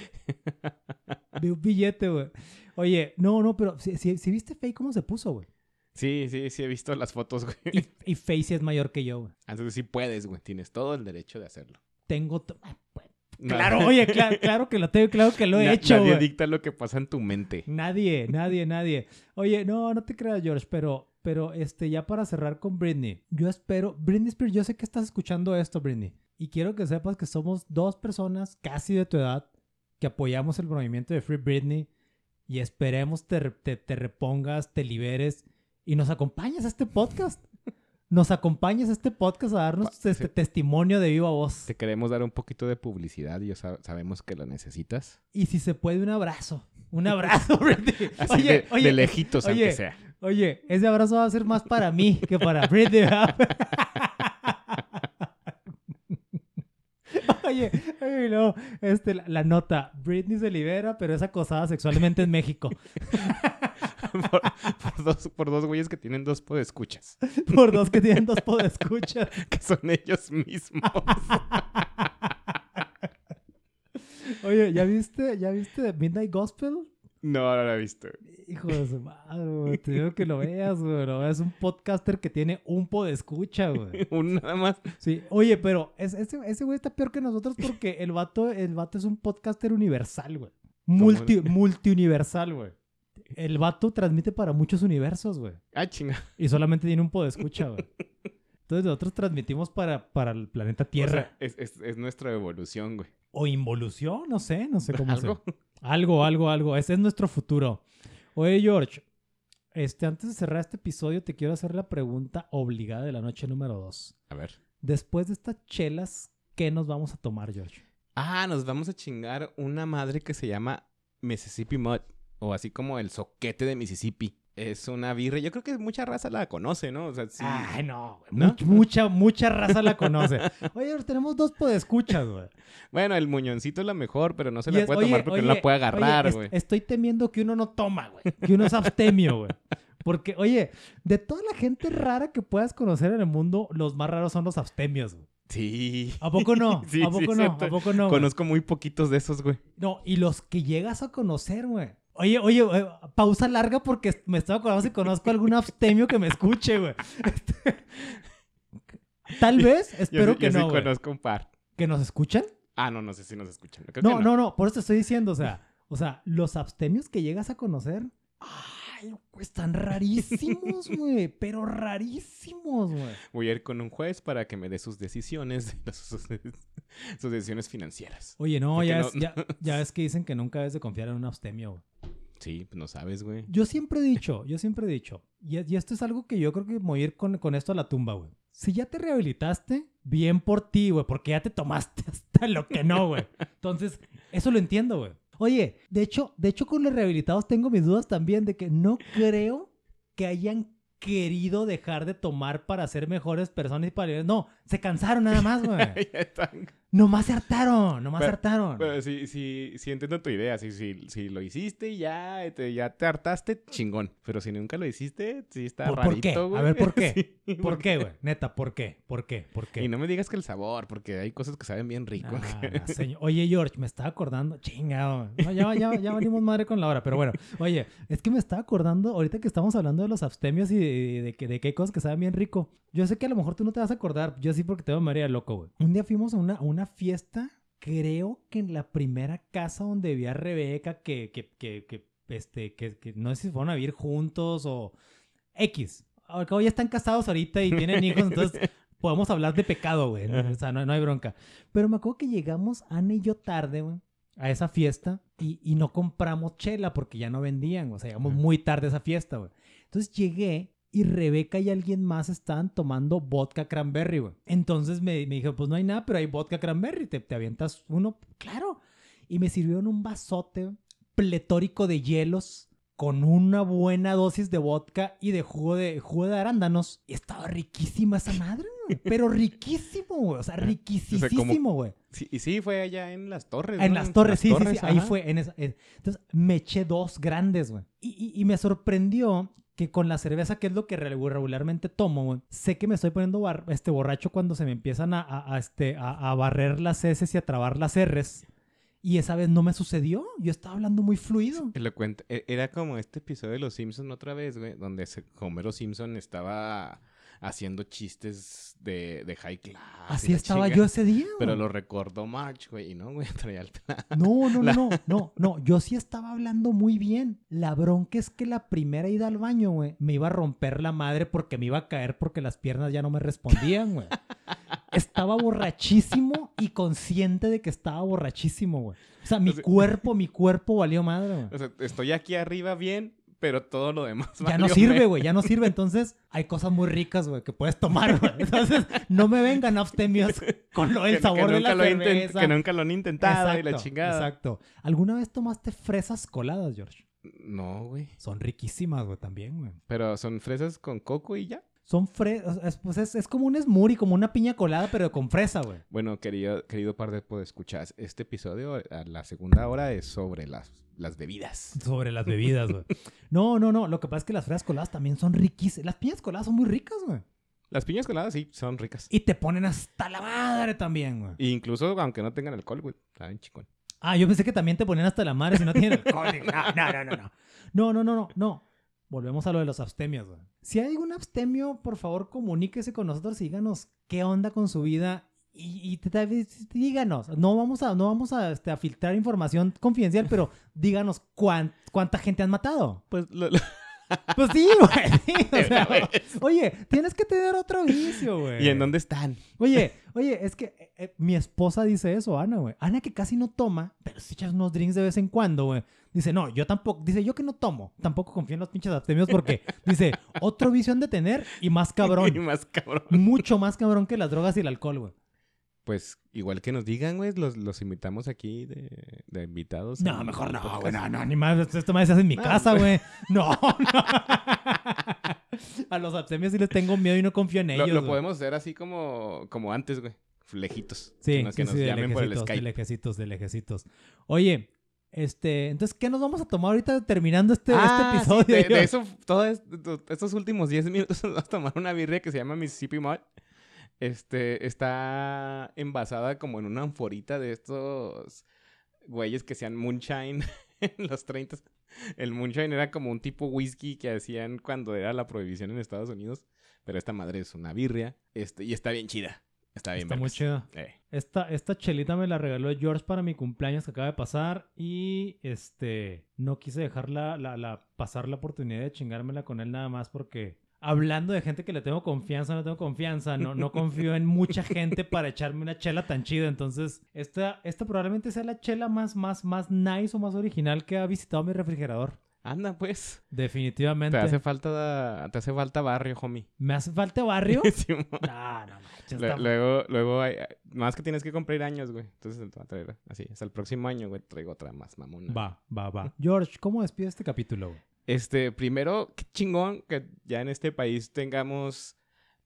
Vio un billete, güey. Oye, no, no, pero si, si, si viste Faye cómo se puso, güey. Sí, sí, sí he visto las fotos, güey. Y, y es mayor que yo, güey. Entonces sí puedes, güey. Tienes todo el derecho de hacerlo. Tengo... ah, pues, No- Claro, oye, claro, [laughs] claro que lo tengo, claro que lo he Na- hecho, Nadie güey. dicta lo que pasa en tu mente. Nadie, nadie, nadie. Oye, no, no te creas, George, pero, pero, este, ya para cerrar con Britney, yo espero, Britney Spears, yo sé que estás escuchando esto, Britney, y quiero que sepas que somos dos personas casi de tu edad que apoyamos el movimiento de Free Britney y esperemos te, te, te repongas, te liberes y nos acompañes a este podcast. Nos acompañes a este podcast a darnos Pa- este sí. testimonio de viva voz. Te queremos dar un poquito de publicidad y sab- sabemos que lo necesitas. Y si se puede, un abrazo. Un abrazo, [laughs] Britney. Así Oye, de, oye, de lejitos, oye, aunque sea. Oye, ese abrazo va a ser más para mí que para Britney. [laughs] Oye, oye, no, este, la, la nota, Britney se libera, pero es acosada sexualmente en México [laughs] por, por dos, por dos güeyes que tienen dos podescuchas. por dos que tienen dos podescuchas. [laughs] Que son ellos mismos. Oye, ¿ya viste, ya viste Midnight Gospel? No, no lo he visto. Hijo de su madre, güey, te digo que lo veas, güey, lo veas, un podcaster que tiene un podescucha, güey. [laughs] Un nada más. Sí, oye, pero es- ese, ese güey está peor que nosotros porque el vato, el vato es un podcaster universal, güey. Multi, multiuniversal, güey. El vato transmite para muchos universos, güey. Ah, chinga. Y solamente tiene un podescucha, güey. Entonces nosotros transmitimos para, para el planeta O Tierra. sea, es, es, es nuestra evolución, güey. O, involución, no sé, no sé cómo ¿Algo? Algo, algo, algo. Ese es nuestro futuro. Oye, George, este, antes de cerrar este episodio, te quiero hacer la pregunta obligada de la noche número dos. A ver. Después de estas chelas, ¿qué nos vamos a tomar, George? Ah, nos vamos a chingar una madre que se llama Mississippi Mud. O así como el soquete de Mississippi. Es una birra. Yo creo que mucha raza la conoce, ¿no? O sea, sí. Ay, no, güey. ¿No? Much- mucha, mucha raza la conoce. [laughs] Oye, tenemos dos podescuchas, güey. Bueno, el muñoncito es la mejor, pero no se la es- puede oye, tomar porque no la puede agarrar, oye, es- güey. estoy temiendo que uno no toma, güey. Que uno es abstemio, güey. Porque, oye, de toda la gente rara que puedas conocer en el mundo, los más raros son los abstemios, güey. Sí. ¿A poco no? [laughs] Sí, ¿A poco sí, no? ¿A poco no? güey? Conozco muy poquitos de esos, güey. No, y los que llegas a conocer, güey. Oye, oye, eh, pausa larga porque me estaba acordando si conozco algún abstemio que me escuche, güey. Este, Tal vez, Yo, espero que yo sí no, güey. conozco un par. ¿Que nos escuchan? Ah, no, no sé si nos escuchan. Creo No, que no, no, por eso te estoy diciendo, o sea, o sea, los abstemios que llegas a conocer, ay, están rarísimos, [laughs] güey, pero rarísimos, güey. Voy a ir con un juez para que me dé sus decisiones, [laughs] sus, sus decisiones financieras. Oye, no, ya, no- es, ya, [laughs] ya es que dicen que nunca debes de confiar en un abstemio, güey. Sí, pues no sabes, güey. Yo siempre he dicho, yo siempre he dicho, y, y esto es algo que yo creo que voy a ir con, con esto a la tumba, güey. Si ya te rehabilitaste, bien por ti, güey, porque ya te tomaste hasta lo que no, güey. Entonces, eso lo entiendo, güey. Oye, de hecho, de hecho con los rehabilitados tengo mis dudas también de que no creo que hayan querido dejar de tomar para ser mejores personas y para... No, se cansaron nada más, güey. [laughs] Nomás hartaron, nomás Pero- hartaron. Pero sí, sí, sí entiendo tu idea. Si, si, si lo hiciste y ya te, ya te hartaste, chingón. Pero si nunca lo hiciste, sí está ¿Por- por rarito, qué? A güey. ver, ¿por [laughs] qué? Sí, ¿Por qué, güey? Neta, ¿por qué? ¿Por qué? ¿Por qué? Y no me digas que el sabor, porque hay cosas que saben bien rico. Ah, [laughs] señor. Oye, George, me estaba acordando. Chingado. No, ya, ya, ya venimos madre con la hora. Pero bueno, oye, es que me estaba acordando, ahorita que estamos hablando de los abstemios y de, de que, de que hay cosas que saben bien rico. Yo sé que a lo mejor tú no te vas a acordar. Yo sí, porque te veo María loco, güey. Un día fuimos a una, a una fiesta, creo que en la primera casa donde vivía Rebeca, que, que, que, que, este, que, que no sé si fueron a vivir juntos o X. Cabo ya están casados ahorita y tienen hijos, [laughs] entonces podemos hablar de pecado, güey. O sea, no, no hay bronca. Pero me acuerdo que llegamos, Ana y yo, tarde, güey, a esa fiesta y, y no compramos chela porque ya no vendían. O sea, llegamos muy tarde a esa fiesta, güey. Entonces llegué y Rebeca y alguien más estaban tomando vodka cranberry, güey. Entonces me, me dijo, pues no hay nada, pero hay vodka cranberry. ¿Te, te avientas uno? Claro. Y me sirvieron un vasote pletórico de hielos con una buena dosis de vodka y de jugo de, jugo de arándanos. Y estaba riquísima esa madre, güey. Pero riquísimo, güey. O sea, riquísimo, güey. Sí, y sí, fue allá en las torres. En ¿no? las torres, sí, sí, sí. Ahí fue. En esa, en- Entonces, me eché dos grandes, güey. Y, y- y me sorprendió que con la cerveza, que es lo que re- regularmente tomo, güey, sé que me estoy poniendo bar- este borracho cuando se me empiezan a, a- a, este, a, a barrer las S y a trabar las R's. Y esa vez no me sucedió. Yo estaba hablando muy fluido. Te lo cuento. E- Era como este episodio de Los Simpson otra vez, güey, donde Homero Simpson estaba haciendo chistes de, de high class. Así estaba yo ese día, güey. Pero lo recordó March, güey, y no, güey, [laughs] traía el plan. No, no, no, La- no, no, no. Yo sí estaba hablando muy bien. La bronca es que la primera ida al baño, güey, me iba a romper la madre porque me iba a caer porque las piernas ya no me respondían, güey. [laughs] Estaba borrachísimo y consciente de que estaba borrachísimo, güey. O sea, mi O sea- cuerpo, mi cuerpo valió madre, güey. O sea, estoy aquí arriba bien, pero todo lo demás Ya no sirve, güey, ya no sirve. Entonces, hay cosas muy ricas, güey, que puedes tomar, güey. Entonces, no me vengan abstemios con lo [laughs] del Que- sabor que de la cerveza. Que nunca lo han intentado y la Exacto, chingada. Exacto. ¿Alguna vez tomaste fresas coladas, George? No, güey. Son riquísimas, güey, también, güey. Pero son fresas con coco y ya. Son fresas, es, pues es, es como un smoothie, como una piña colada, pero con fresa, güey. Bueno, querido, querido par de escuchar este episodio, a la segunda hora es sobre las, las bebidas. Sobre las bebidas, güey. [laughs] No, no, no. Lo que pasa es que las fresas coladas también son riquísimas. Las piñas coladas son muy ricas, güey. Las piñas coladas sí, son ricas. Y te ponen hasta la madre también, güey. E incluso aunque no tengan alcohol, güey, saben chingón. Ah, yo pensé que también te ponían hasta la madre si no tienen [laughs] alcohol. No, no, no, no, no. No, no, no, no, no. Volvemos a lo de los abstemios, güey. Si hay algún abstemio, por favor, comuníquese con nosotros y díganos qué onda con su vida. Y, y te- te- díganos, no vamos a, no vamos a, este, a filtrar información confidencial, pero [laughs] díganos cuán- cuánta gente han matado. Pues lo- lo- [laughs] Pues sí, güey. sí, o [laughs] sea, oye, tienes que tener otro vicio, güey. ¿Y en dónde están? Oye, oye, es que eh, eh, mi esposa dice eso, Ana, güey. Ana que casi no toma, pero si echas unos drinks de vez en cuando, güey. Dice, no, yo tampoco, dice, yo que no tomo, tampoco confío en los pinches abstemios porque, dice, otro vicio han de tener y más Y cabrón. más cabrón. mucho más cabrón que las drogas y el alcohol, güey. Pues igual que nos digan, güey, los, los invitamos aquí de, de invitados. No, mejor no, güey, no, no, ni más, esto más se hace en mi casa, güey. [laughs] No, no. [laughs] A los abstemios sí les tengo miedo y no confío en Lo, ellos. lo podemos hacer así como, como antes, güey. Lejitos. Sí, Que nos, que sí, nos sí, de llamen por el lejecitos, de Skype. lejecitos, de lejecitos. Oye, este, entonces, ¿qué nos vamos a tomar ahorita terminando este, Ah, este sí, episodio? de, de [laughs] eso, todos estos últimos 10 minutos nos vamos a tomar una birria que se llama Mississippi Mud. Este, está envasada como en una anforita de estos güeyes que sean moonshine [laughs] en los 30. El moonshine era como un tipo whisky que hacían cuando era la prohibición en Estados Unidos. Pero esta madre es una birria. Este, y está bien chida. Está bien Está muy chido. Eh. Esta, esta chelita me la regaló George para mi cumpleaños que acaba de pasar y este no quise dejarla la, la, pasar la oportunidad de chingármela con él nada más porque hablando de gente que le tengo confianza, no tengo confianza, no, no confío en mucha gente para echarme una chela tan chida. Entonces, esta, esta probablemente sea la chela más, más, más nice o más original que ha visitado mi refrigerador. Anda, pues. Definitivamente. Te hace falta, te hace falta barrio, homie. ¿Me hace falta barrio? [laughs] Simón. no, no Luego, luego hay, más que tienes que cumplir años, güey. Entonces te va a traer así. Hasta el próximo año, güey, traigo otra más mamona. Va, va, va. George, ¿cómo despide este capítulo? güey? Este, primero, qué chingón que ya en este país tengamos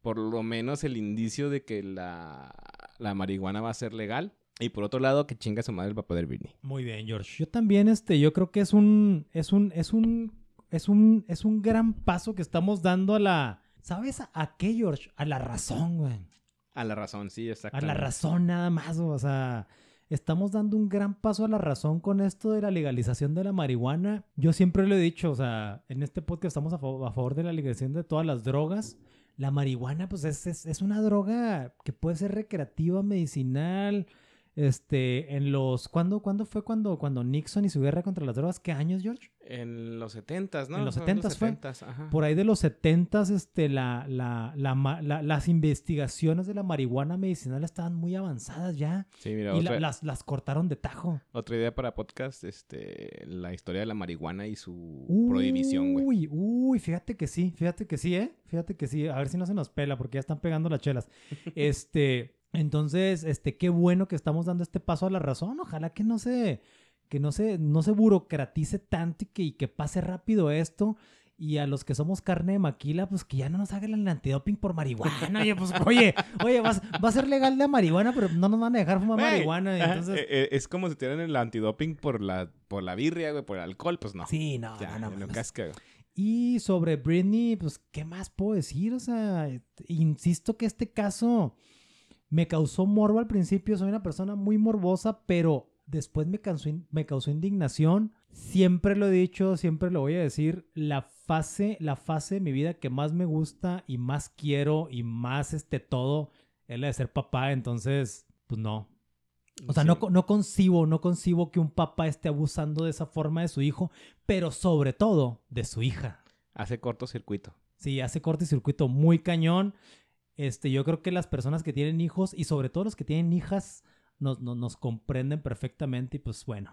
por lo menos el indicio de que la, la marihuana va a ser legal. Y por otro lado, que chinga su madre el papá de Britney. Muy bien, George. Yo también, este, yo creo que es un, es un, es un, es un, es un gran paso que estamos dando a la, ¿sabes a, a qué, George? A la razón, güey. A la razón, sí, A exactamente. la razón nada más, o sea, estamos dando un gran paso a la razón con esto de la legalización de la marihuana. Yo siempre lo he dicho, o sea, en este podcast estamos a, fa- a favor de la legalización de todas las drogas. La marihuana, pues es, es, es una droga que puede ser recreativa, medicinal. Este, en los. ¿Cuándo, ¿cuándo fue cuando, cuando Nixon y su guerra contra las drogas? ¿Qué años, George? En los setentas, ¿no? En los Son 70s fue. 70s, ajá. Por ahí de los 70 este, la, la, la las investigaciones de la marihuana medicinal estaban muy avanzadas ya. Sí, mira, Y la- otra, las, las cortaron de tajo. otra idea para podcast, este, la historia de la marihuana y su prohibición, güey. Uy, uy, fíjate que sí, fíjate que sí, ¿eh? Fíjate que sí. A ver si no se nos pela porque ya están pegando las chelas. [laughs] este, entonces, este, qué bueno que estamos dando este paso a la razón. Ojalá que no se, que no se, no se burocratice tanto y que, y que pase rápido esto. Y a los que somos carne de maquila, pues que ya no nos hagan el antidoping por marihuana. Oye, pues, oye, oye, vas- va a ser legal la marihuana, pero no nos van a dejar fumar marihuana. Entonces, eh, eh, es como si tuvieran el antidoping por la, por la birria, güey, por el alcohol, pues no. sí, no, ya, no, no, casca, güey. Y sobre Britney, pues, ¿qué más puedo decir? O sea, insisto que este caso me causó morbo al principio. Soy una persona muy morbosa, pero después me causó, me causó indignación. Siempre lo he dicho, siempre lo voy a decir. La fase, la fase de mi vida que más me gusta y más quiero y más este todo es la de ser papá. Entonces, pues no, o sea, Sí. no, no concibo, no concibo que un papá esté abusando de esa forma de su hijo, pero sobre todo de su hija. Hace cortocircuito. Sí, hace corte y circuito muy cañón. Este, yo creo que las personas que tienen hijos y sobre todo los que tienen hijas nos, nos, comprenden perfectamente y pues bueno.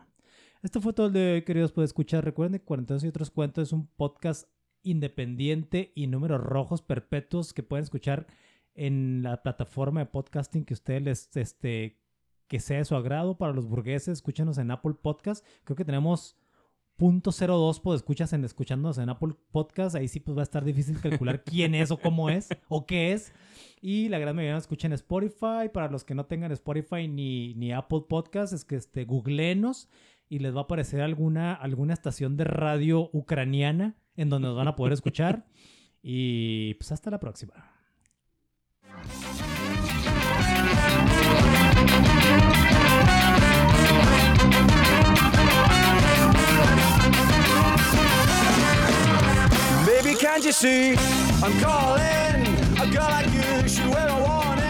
Esto fue todo el de hoy, queridos. Pueden escuchar. Recuerden que Cuarentones y otros cuentos es un podcast independiente y números rojos perpetuos que pueden escuchar en la plataforma de podcasting que ustedes este, que sea de su agrado para los burgueses. Escúchenos en Apple Podcast. Creo que tenemos .02 por escuchas en escuchándonos en Apple Podcast. Ahí sí pues va a estar difícil calcular quién es o cómo es o qué es. Y la gran mayoría nos escucha en Spotify. Para los que no tengan Spotify ni, ni Apple Podcast, es que este, googleenos y les va a aparecer alguna, alguna estación de radio ucraniana en donde nos van a poder escuchar. Y pues hasta la próxima. Can't you see, I'm calling a girl like you should wear a warning.